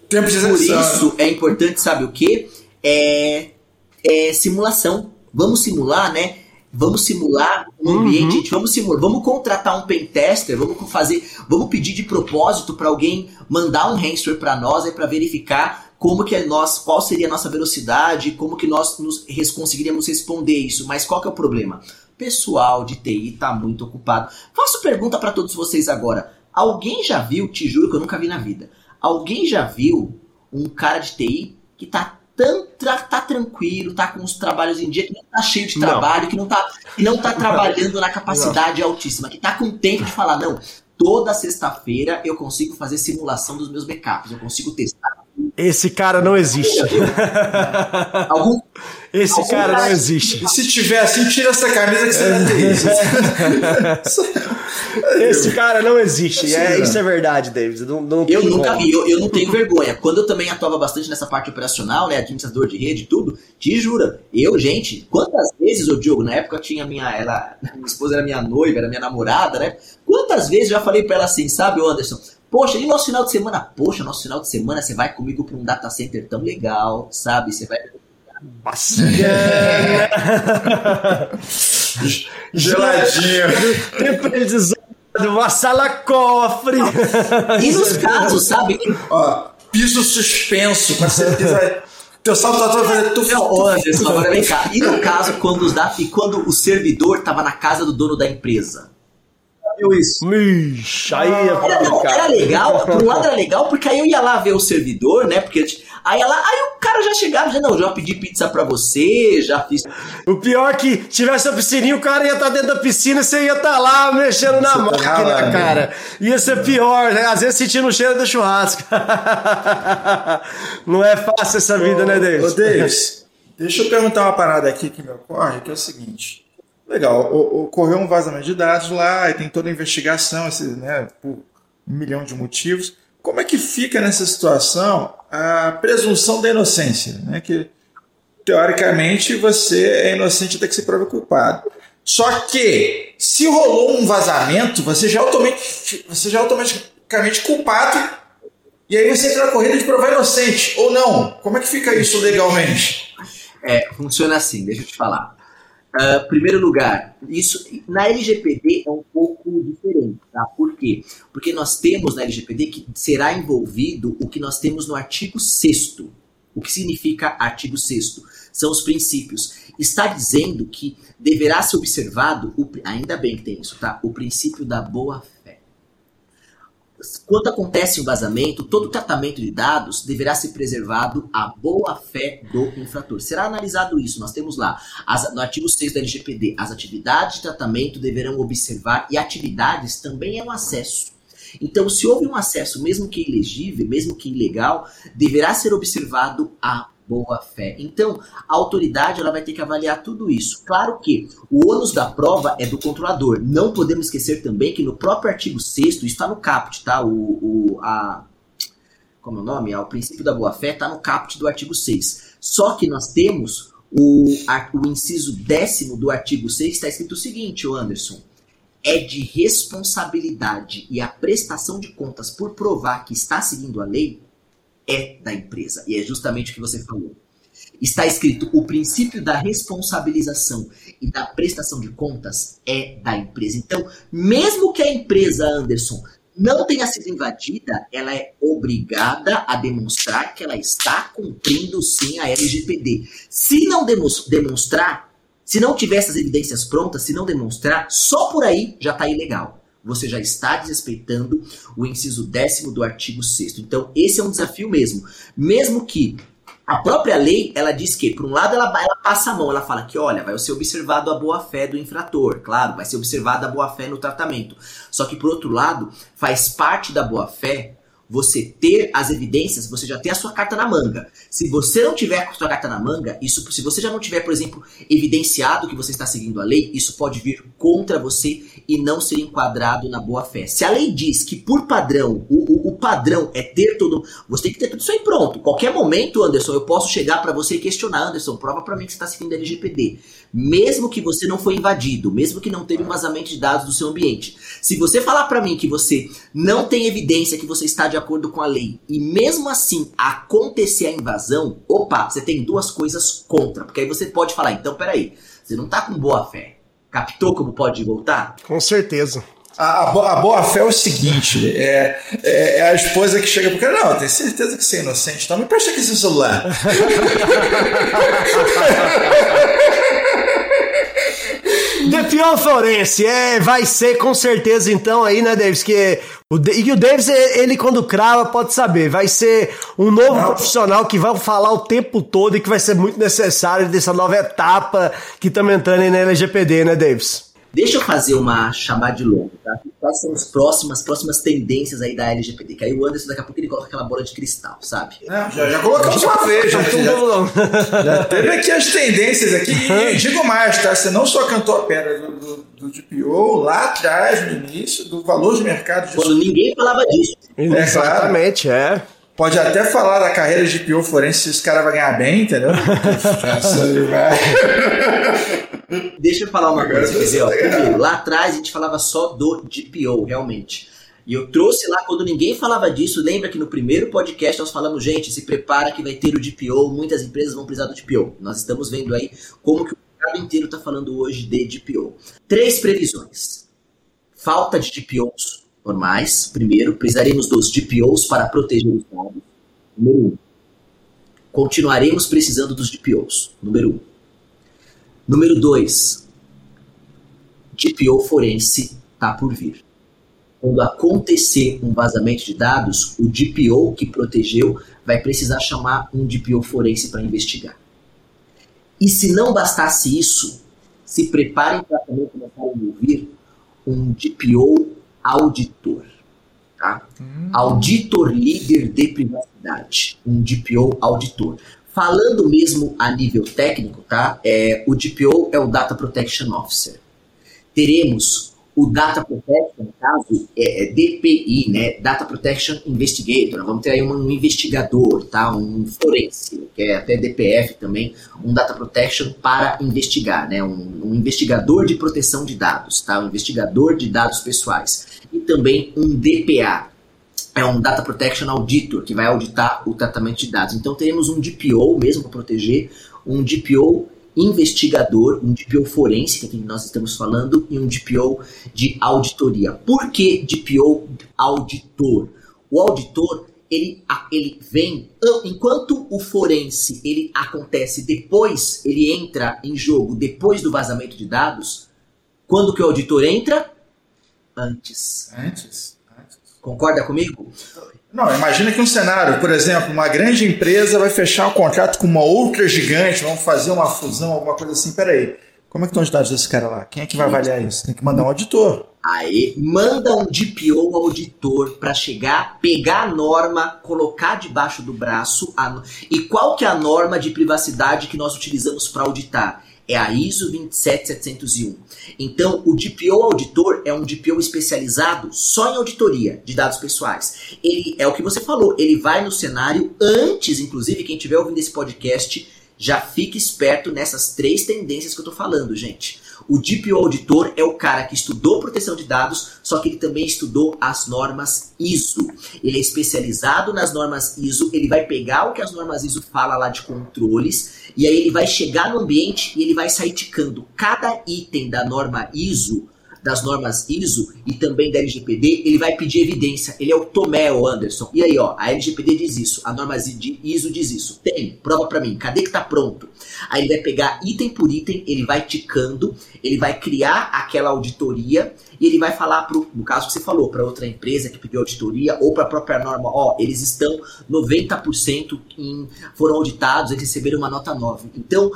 Tempo de por isso é importante, sabe o quê? É, é simulação. Vamos simular, né? Vamos simular um ambiente, gente, vamos simular, vamos contratar um pen tester, vamos fazer, vamos pedir de propósito para alguém mandar um ransomware para nós para verificar como que é nós, qual seria a nossa velocidade, como que nós nos, conseguiríamos responder isso. Mas qual que é o problema? Pessoal de TI tá muito ocupado. Faço pergunta para todos vocês agora. Alguém já viu, te juro que eu nunca vi na vida. Alguém já viu um cara de TI que tá tão tá tranquilo, tá com os trabalhos em dia, que não tá cheio de Não. trabalho, que não tá, que não tá trabalhando na capacidade altíssima, que tá com tempo de falar, não, toda sexta-feira eu consigo fazer simulação dos meus backups, eu consigo testar Esse cara não existe. Algum, Esse Algum cara não existe. Se tiver assim, tira essa camisa que você ter isso. Esse cara não existe. É, isso é verdade, Davis. Não, não eu tem nunca vi, eu, eu não tenho vergonha. Quando eu também atuava bastante nessa parte operacional, né, administrador de rede e tudo, te jura, eu, gente, quantas vezes, ô Diogo, na época eu tinha minha, ela, minha esposa era minha noiva, era minha namorada, né, quantas vezes eu já falei pra ela assim, sabe, ô Anderson, poxa, e nosso final de semana? Poxa, nosso final de semana você vai comigo pra um data center tão legal, sabe, você vai... Geladinho. Temperizado, uma sala cofre. E nos casos, sabe, Ó, piso suspenso. Você pisa. Teu salto tá todo fazer tuf, Não, ô tuf. Anderson, agora vem cá. E no caso, quando, os da... e quando o servidor tava na casa do dono da empresa? Viu isso? Ixi, aí é Era, não, era legal, por um lado era legal, porque aí eu ia lá ver o servidor, né? Porque aí, ela, aí o cara já chegava, já não, já pedi pizza pra você, já fiz. O pior é que tivesse a piscininha, o cara ia estar dentro da piscina e você ia estar lá mexendo na Você tá máquina, ralando. cara. Ia ser pior, né? Às vezes sentindo o cheiro do churrasco. Não é fácil essa vida, né, Ô, Davis? Davis, deixa eu perguntar uma parada aqui que me ocorre, que é o seguinte. Legal, ocorreu um vazamento de dados lá, e tem toda a investigação, esse, né, por um milhão de motivos. Como é que fica nessa situação a presunção da inocência? Né? Que, teoricamente, você é inocente até que se prove culpado. Só que, se rolou um vazamento, você já, automaticamente, você já é automaticamente culpado e aí você entra na corrida de provar inocente, ou não? Como é que fica isso legalmente? É, funciona assim, deixa eu te falar. Ah, primeiro lugar, isso na LGPD é um pouco diferente, tá? Por quê? Porque nós temos na LGPD que será envolvido o que nós temos no artigo 6 O que significa artigo 6 São os princípios. Está dizendo que deverá ser observado, o ainda bem que tem isso, tá? O princípio da boa-fé. Quando acontece um vazamento, todo tratamento de dados deverá ser preservado a boa-fé do infrator. Será analisado isso. Nós temos lá, as- no artigo 6 da LGPD, as atividades de tratamento deverão observar, e atividades também é um acesso. Então, se houve um acesso, mesmo que ilegível, mesmo que ilegal, deverá ser observado a boa fé. Então, a autoridade ela vai ter que avaliar tudo isso. Claro que o ônus da prova é do controlador. Não podemos esquecer também que no próprio artigo 6 isso está no caput, tá? O, o, a, como é o nome? O princípio da boa fé está no caput do artigo 6. Só que nós temos o, o inciso décimo do artigo 6, está escrito o seguinte, Anderson. É de responsabilidade e a prestação de contas por provar que está seguindo a lei é da empresa. E é justamente o que você falou. Está escrito o princípio da responsabilização e da prestação de contas é da empresa. Então, mesmo que a empresa, Anderson, não tenha sido invadida, ela é obrigada a demonstrar que ela está cumprindo sim a LGPD. Se não demonstrar, se não tiver essas evidências prontas, se não demonstrar, só por aí já está ilegal. Você já está desrespeitando o inciso décimo do artigo 6 Então, esse é um desafio mesmo. Mesmo que a própria lei, ela diz que, por um lado, ela, ela passa a mão, ela fala que, olha, vai ser observado a boa-fé do infrator, claro, vai ser observada a boa-fé no tratamento. Só que, por outro lado, faz parte da boa-fé você ter as evidências, você já ter a sua carta na manga. Se você não tiver a sua carta na manga, isso, se você já não tiver, por exemplo, evidenciado que você está seguindo a lei, isso pode vir contra você e não ser enquadrado na boa fé. Se a lei diz que por padrão, o, o, o padrão é ter todo, você tem que ter tudo isso aí pronto. Qualquer momento, Anderson, eu posso chegar para você e questionar, Anderson, prova para mim que você está seguindo a LGPD. Mesmo que você não foi invadido, mesmo que não teve um vazamento de dados do seu ambiente. Se você falar para mim que você não tem evidência que você está de acordo com a lei e mesmo assim acontecer a invasão, opa, você tem duas coisas contra. Porque aí você pode falar, então peraí, você não tá com boa fé. Captou como pode voltar? Com certeza. A, a, a boa fé é o seguinte: é, é, é a esposa que chega pro cara, não, eu tenho certeza que você é inocente, então me presta aqui seu celular. Depion Forense, é, vai ser com certeza então aí, né, Davis, que o, e o Davis, ele quando crava, pode saber, vai ser um novo Não. profissional que vai falar o tempo todo e que vai ser muito necessário dessa nova etapa que estamos entrando aí na LGPD, né, Davis? Deixa eu fazer uma chamada de longo, tá? quais são as próximas, próximas tendências aí da LGPD. Que aí o Anderson, daqui a pouco, ele coloca aquela bola de cristal, sabe? Não, já, já colocamos uma vez, já, já, já teve aqui as tendências aqui. E digo mais, tá? Você não só cantou a pedra do, do, do DPO lá atrás, no início, do valor de mercado disso. Quando ninguém falava disso. Exatamente, é. Pode até falar da carreira de PO forense se esse cara vai ganhar bem, entendeu? Deixa eu falar uma coisa, quer você dizer, ó, ganhando. primeiro, lá atrás a gente falava só do DPO, realmente. E eu trouxe lá, quando ninguém falava disso, lembra que no primeiro podcast nós falamos, gente, se prepara que vai ter o DPO, muitas empresas vão precisar do DPO. Nós estamos vendo aí como que o mercado inteiro está falando hoje de DPO. Três previsões. Falta de DPOs normais, primeiro, precisaremos dos DPOs para proteger os dados. Número um. Continuaremos precisando dos DPOs. Número um. Número 2. DPO forense está por vir. Quando acontecer um vazamento de dados, o DPO que protegeu vai precisar chamar um DPO forense para investigar. E se não bastasse isso, se preparem para também começar a ouvir um DPO auditor. Tá? Auditor líder de privacidade. Um DPO auditor. Falando mesmo a nível técnico, tá? É, o DPO é o Data Protection Officer. Teremos o Data Protection, no caso, é, é DPI, né? Data Protection Investigator. Vamos ter aí um investigador, tá? Um forense, que é até DPF também, um Data Protection para investigar, né? Um, um investigador de proteção de dados, tá? Um investigador de dados pessoais. E também um DPA, é um Data Protection Auditor, que vai auditar o tratamento de dados. Então teremos um DPO mesmo para proteger, um DPO investigador, um DPO forense, que é quem nós estamos falando, e um DPO de auditoria. Por que DPO auditor? O auditor, ele, ele vem, an- enquanto o forense ele acontece depois, ele entra em jogo depois do vazamento de dados, quando que o auditor entra? Antes. Antes. Concorda comigo? Não, imagina que um cenário, por exemplo, uma grande empresa vai fechar um contrato com uma outra gigante, vamos fazer uma fusão, alguma coisa assim. Peraí, como é que estão os dados desse cara lá? Quem é que vai avaliar isso? Tem que mandar um auditor. Aí, manda um DPO auditor para chegar, pegar a norma, colocar debaixo do braço. a E qual que é a norma de privacidade que nós utilizamos para auditar? É a ISO 27701. Então, o DPO auditor é um DPO especializado só em auditoria de dados pessoais. Ele é o que você falou, ele vai no cenário antes, inclusive, quem estiver ouvindo esse podcast, já fique esperto nessas três tendências que eu tô falando, gente. O DPO auditor é o cara que estudou proteção de dados, só que ele também estudou as normas ISO. Ele é especializado nas normas ISO, ele vai pegar o que as normas ISO fala lá de controles, e aí ele vai chegar no ambiente e ele vai sair ticando cada item da norma ISO, das normas ISO e também da LGPD, ele vai pedir evidência. Ele é o Tomé, o Anderson. E aí, ó, a LGPD diz isso, a norma ISO diz isso. Tem, prova pra mim. Cadê que tá pronto? Aí ele vai pegar item por item, ele vai ticando, ele vai criar aquela auditoria e ele vai falar pro, no caso que você falou, para outra empresa que pediu auditoria ou para a própria norma, ó, eles estão 90% em foram auditados, eles receberam uma nota 9. Então,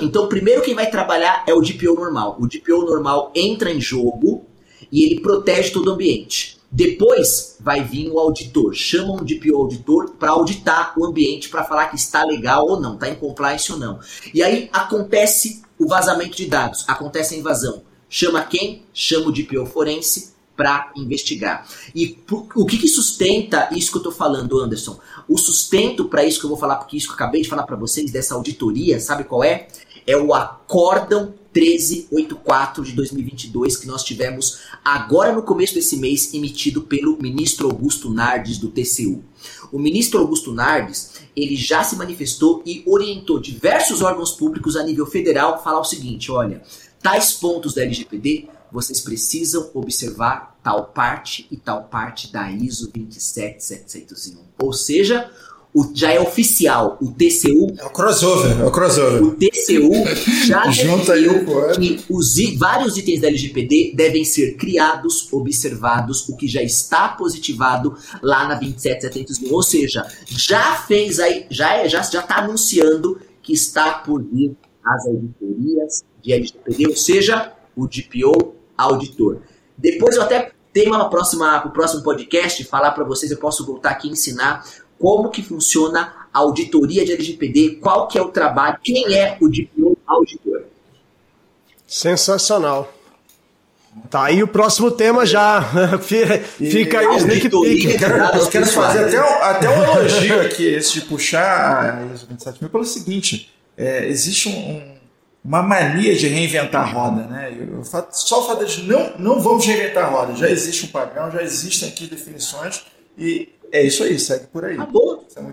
então primeiro quem vai trabalhar é o DPO normal. O DPO normal entra em jogo e ele protege todo o ambiente. Depois vai vir o auditor, chama um DPO auditor para auditar o ambiente para falar que está legal ou não, está em compliance ou não. E aí acontece o vazamento de dados, acontece a invasão. Chama quem? Chama o DPO forense para investigar. E por- o que, que sustenta isso que eu estou falando, Anderson? O sustento para isso que eu vou falar, porque isso que eu acabei de falar para vocês dessa auditoria, sabe qual é? É o acórdão 1384 de 2022 que nós tivemos agora no começo desse mês, emitido pelo ministro Augusto Nardes do TCU. O ministro Augusto Nardes, ele já se manifestou e orientou diversos órgãos públicos a nível federal falar o seguinte, olha, tais pontos da LGPD, vocês precisam observar tal parte e tal parte da ISO 27701. Ou seja, o- já é oficial, o TCU É o crossover, é o crossover. o TCU já Junta aí o que os vários itens da LGPD devem ser criados, observados, o que já está positivado lá na 27701. Ou seja, já fez aí, já é, já está anunciando que está por vir as auditorias de LGPD, ou seja, o DPO auditor. Depois eu até tema para próxima pro próximo podcast, falar para vocês, eu posso voltar aqui e ensinar como que funciona a auditoria de LGPD, qual que é o trabalho, quem é o DPO auditor. Sensacional. Tá aí o próximo tema já. Fica aí o sneak peek. Eu quero fazer até um, até um elogio aqui, esse de puxar a ISO 27000, pelo seguinte: é, existe um- um- uma mania de reinventar a roda, né? Eu- só o fato de não, não vamos reinventar a roda, já existe um padrão, já existem aqui definições e é isso aí, segue por aí. É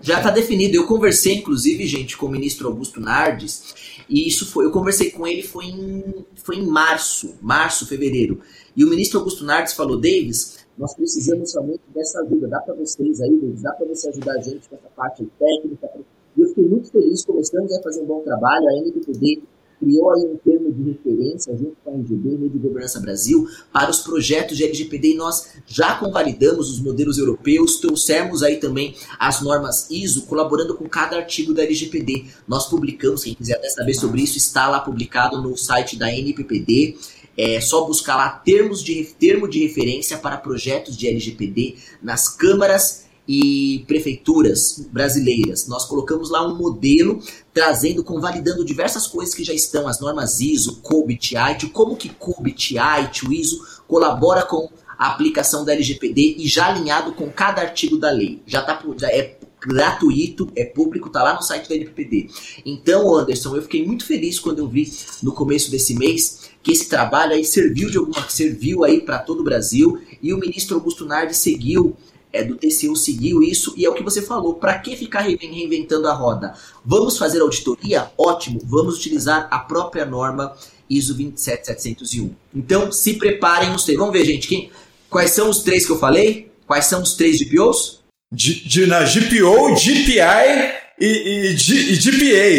Já está definido. Eu conversei, inclusive, gente, com o ministro Augusto Nardes, e isso foi. Eu conversei com ele foi em, foi em março, março, fevereiro. E o ministro Augusto Nardes falou, Davis, nós precisamos realmente dessa ajuda. Dá para vocês aí, Davis, dá para você ajudar a gente com essa parte técnica. E eu fiquei muito feliz, começamos a fazer um bom trabalho. A NPPD criou aí um termo de referência junto com a NGB, Rede de Governança Brasil, para os projetos de LGPD e nós já convalidamos os modelos europeus, trouxemos aí também as normas ISO, colaborando com cada artigo da LGPD. Nós publicamos, quem quiser até saber sobre isso, está lá publicado no site da NPPD. É só buscar lá termos de, termo de referência para projetos de LGPD nas câmaras e prefeituras brasileiras. Nós colocamos lá um modelo trazendo, convalidando diversas coisas que já estão, as normas ISO, COBIT, ITIL, como que COBIT, ITIL, ISO colabora com a aplicação da LGPD e já alinhado com cada artigo da lei. Já, tá, já é gratuito, é público, tá lá no site da LGPD. Então, Anderson, eu fiquei muito feliz quando eu vi no começo desse mês que esse trabalho aí serviu de alguma serviu aí para todo o Brasil e o ministro Augusto Nardi seguiu é, do TCU seguiu isso e é o que você falou. Para que ficar rein- reinventando a roda? Vamos fazer auditoria? Ótimo. Vamos utilizar a própria norma ISO 27701. Então, se preparem os três. Vamos ver, gente, quem, quais são os três que eu falei? Quais são os três GPOs? De, de, na GPO, GPI e, e, G- e GPA.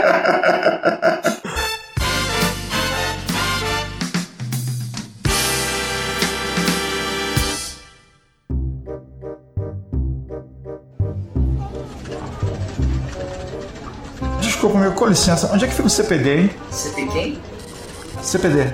Desculpa, meu, com licença. Onde é que fica o CPD, hein? Tem quem? CPD.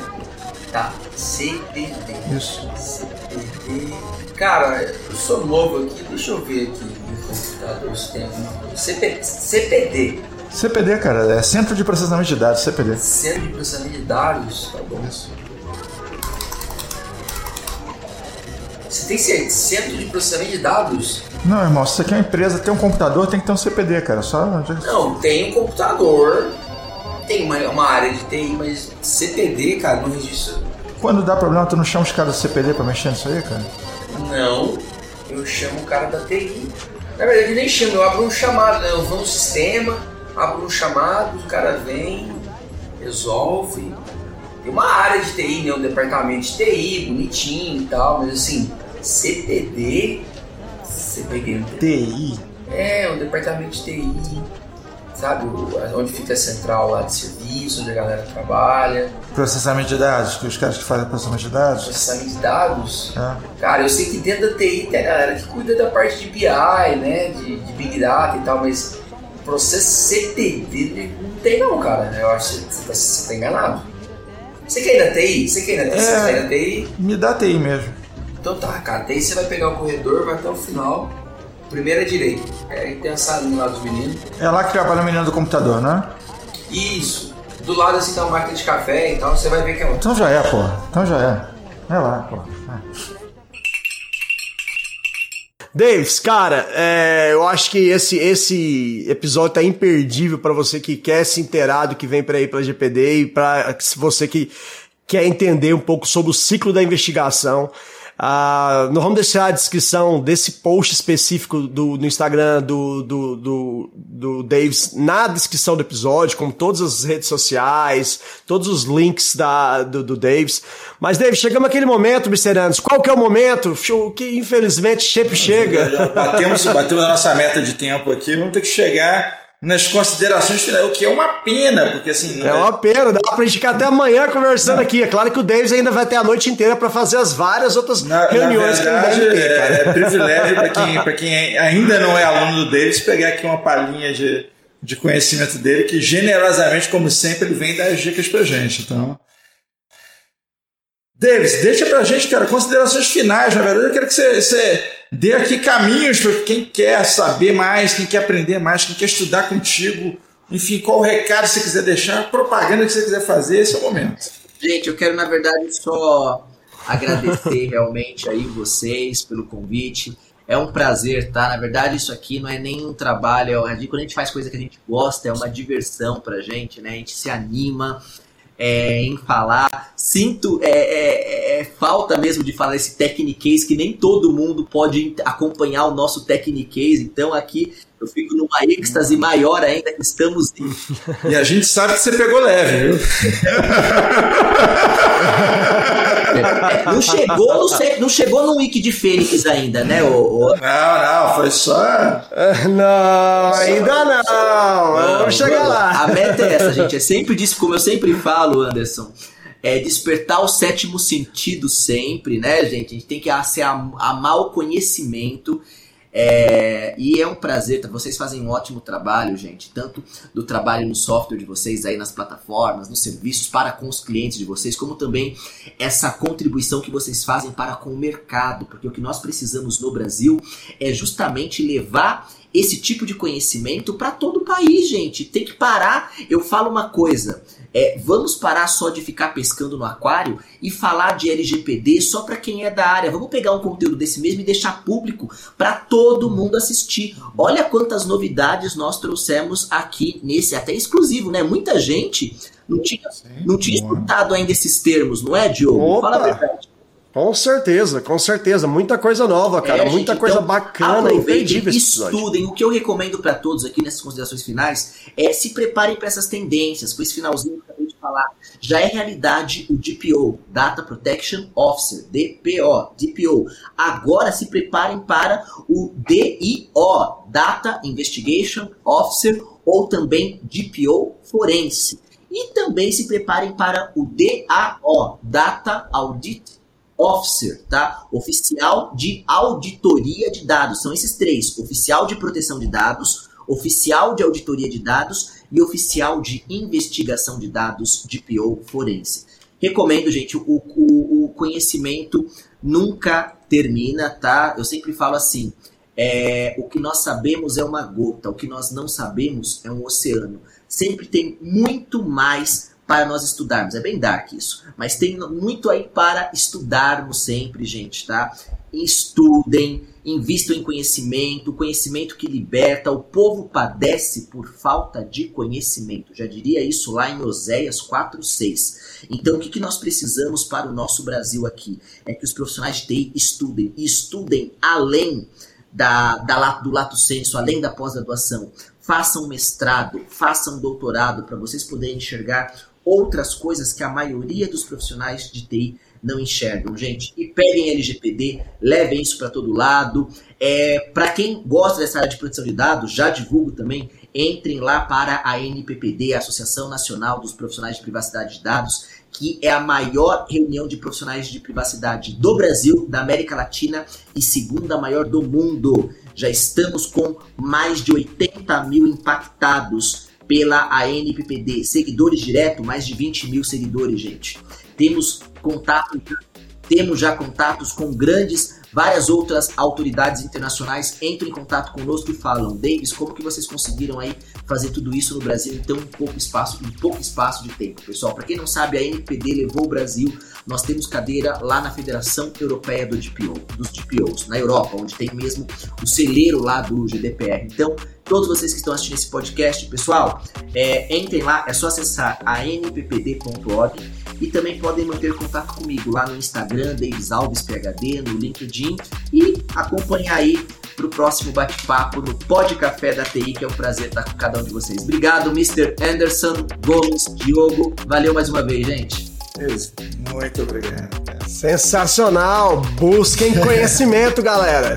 Tá. CPD. Isso. CPD. Cara, eu sou novo aqui, deixa eu ver aqui no computador se tem alguma coisa. CP, CPD. CPD, cara, é Centro de Processamento de Dados, CPD. Centro de Processamento de Dados. Tá bom. Você tem Centro de Processamento de Dados? Não, irmão, se você quer uma empresa, tem um computador, tem que ter um CPD, cara. Só. Não, tem um computador, tem uma, uma área de TI, mas CPD, cara, não registra. Quando dá problema, tu não chama os caras do CPD pra mexer nisso aí, cara? Não, eu chamo o cara da TI. Na verdade, eu nem chamo, eu abro um chamado, né? Eu vou no sistema, abro um chamado, o cara vem, resolve. Tem uma área de TI, né? Um departamento de TI, bonitinho e tal, mas assim, CPD, Não tem. TI. É, um departamento de TI, sabe? o- Onde fica a central lá de serviço, onde a galera trabalha, Processamento de dados, que os caras que fazem processamento de dados. processamento de dados. É. Cara, eu sei que dentro da TI tem a galera que cuida da parte de BI, né? De, de Big Data e tal, mas processo CPD não tem não, cara. Eu acho que você tá, você tá enganado. Você quer ir na TI? Você quer ir na TI? Você É. quer ir na TI? Me dá TI mesmo. Então tá, cara. TI você vai pegar o corredor, vai até o final. Primeira direita. É, aí tem a salinha lá dos meninos. É lá que trabalha o menino do computador, né? Isso. Do lado assim tá uma máquina de café e tal, você vai ver que é um. Então já é, porra. Então já é. É lá, porra. É. Davis, cara, é, eu acho que esse, esse episódio tá imperdível pra você que quer se inteirar do que vem por aí pela GPD e pra você que quer entender um pouco sobre o ciclo da investigação. Ah, nós vamos deixar a descrição desse post específico do, no Instagram do, do, do, do Davis na descrição do episódio, com todas as redes sociais, todos os links da, do, do Davis. Mas, Davis, chegamos aquele momento, Mr. Qual que é o momento? Que infelizmente sempre chega. Batemos, batemos a nossa meta de tempo aqui. Vamos ter que chegar nas considerações finais, o que é uma pena, porque assim. É uma pena, dá pra gente ficar até amanhã conversando aqui. É claro que o Davis ainda vai ter a noite inteira pra fazer as várias outras Na, reuniões na que ele verdade, deve ter, cara. é, é privilégio para quem, pra quem ainda não é aluno do Davis pegar aqui uma palhinha de, de conhecimento dele, que generosamente, como sempre, ele vem dar as dicas pra gente. Então, Davis, deixa pra gente, cara, considerações finais. Na verdade, eu quero que você, você dê aqui caminhos para quem quer saber mais, quem quer aprender mais, quem quer estudar contigo. Enfim, qual o recado você quiser deixar, propaganda que você quiser fazer, esse é o momento. Gente, eu quero, na verdade, só agradecer realmente aí vocês pelo convite. É um prazer, tá? Na verdade, isso aqui não é nem um trabalho, é quando a gente faz coisa que a gente gosta, é uma diversão pra gente, né? A gente se anima é, em falar. Sinto é, é, é, falta mesmo de falar esse Technicase, que nem todo mundo pode acompanhar o nosso Technicase. Então aqui eu fico numa êxtase maior ainda que estamos em... E a gente sabe que você pegou leve, viu? É, não chegou no, não chegou no wiki de Fênix ainda, né? O, o... Não, não, foi só. Não, ainda não. não Vamos chegar lá. A meta é essa, gente. É sempre disso, como eu sempre falo, Anderson. É despertar o sétimo sentido sempre, né, gente? A gente tem que amar o conhecimento é, e é um prazer, tá? vocês fazem um ótimo trabalho, gente, tanto do trabalho no software de vocês aí nas plataformas, nos serviços para com os clientes de vocês, como também essa contribuição que vocês fazem para com o mercado, porque o que nós precisamos no Brasil é justamente levar esse tipo de conhecimento para todo o país, gente. Tem que parar. Eu falo uma coisa. É, vamos parar só de ficar pescando no aquário e falar de LGPD só para quem é da área. Vamos pegar um conteúdo desse mesmo e deixar público para todo mundo assistir. Olha quantas novidades nós trouxemos aqui nesse, até exclusivo, né? Muita gente não tinha, não tinha escutado ainda esses termos, não é, Diogo? Opa. Fala a verdade. Com certeza, com certeza. Muita coisa nova, cara. É, muita gente, coisa então, bacana. Aproveitem, estudem. O que eu recomendo para todos aqui nessas considerações finais é se preparem para essas tendências. Com esse finalzinho que eu acabei de falar. Já é realidade o DPO, Data Protection Officer, DPO, DPO. Agora se preparem para o DIO, Data Investigation Officer, ou também DPO Forense. E também se preparem para o DAO, Data Audit officer, tá? Oficial de auditoria de dados. São esses três: oficial de proteção de dados, oficial de auditoria de dados e oficial de investigação de dados de PO forense. Recomendo, gente, o, o, o conhecimento nunca termina, tá? Eu sempre falo assim: é, o que nós sabemos é uma gota, o que nós não sabemos é um oceano. Sempre tem muito mais para nós estudarmos. É bem dark isso, mas tem muito aí para estudarmos sempre, gente, tá? Estudem, invistam em conhecimento, conhecimento que liberta. O povo padece por falta de conhecimento. Já diria isso lá em Oséias 4:6. Então, o que, que nós precisamos para o nosso Brasil aqui? É que os profissionais de TI estudem e estudem além da, da, do lato senso, além da pós-graduação. Façam mestrado, façam doutorado para vocês poderem enxergar outras coisas que a maioria dos profissionais de TI não enxergam, gente. E peguem LGPD, levem isso para todo lado. É, para quem gosta dessa área de proteção de dados, já divulgo também, entrem lá para a NPPD, a Associação Nacional dos Profissionais de Privacidade de Dados, que é a maior reunião de profissionais de privacidade do Brasil, da América Latina e segunda maior do mundo. Já estamos com mais de 80 mil impactados pela ANPPD. Seguidores direto, mais de 20 mil seguidores, gente. Temos contato, temos já contatos com grandes, várias outras autoridades internacionais entram em contato conosco e falam, Davis, como que vocês conseguiram aí fazer tudo isso no Brasil em tão pouco espaço, em pouco espaço de tempo, pessoal? Para quem não sabe, a ANPD levou o Brasil nós temos cadeira lá na Federação Europeia do DPO, dos DPOs, na Europa, onde tem mesmo o celeiro lá do GDPR. Então, todos vocês que estão assistindo esse podcast, pessoal, é, entrem lá, é só acessar a nppd.org e também podem manter contato comigo lá no Instagram, Davis Alves PHD, no LinkedIn e acompanhar aí para o próximo bate-papo no Pod Café da TI, que é um prazer estar com cada um de vocês. Obrigado, Mr. Anderson, Gomes, Diogo. Valeu mais uma vez, gente. Muito obrigado. Sensacional! Busquem conhecimento, galera!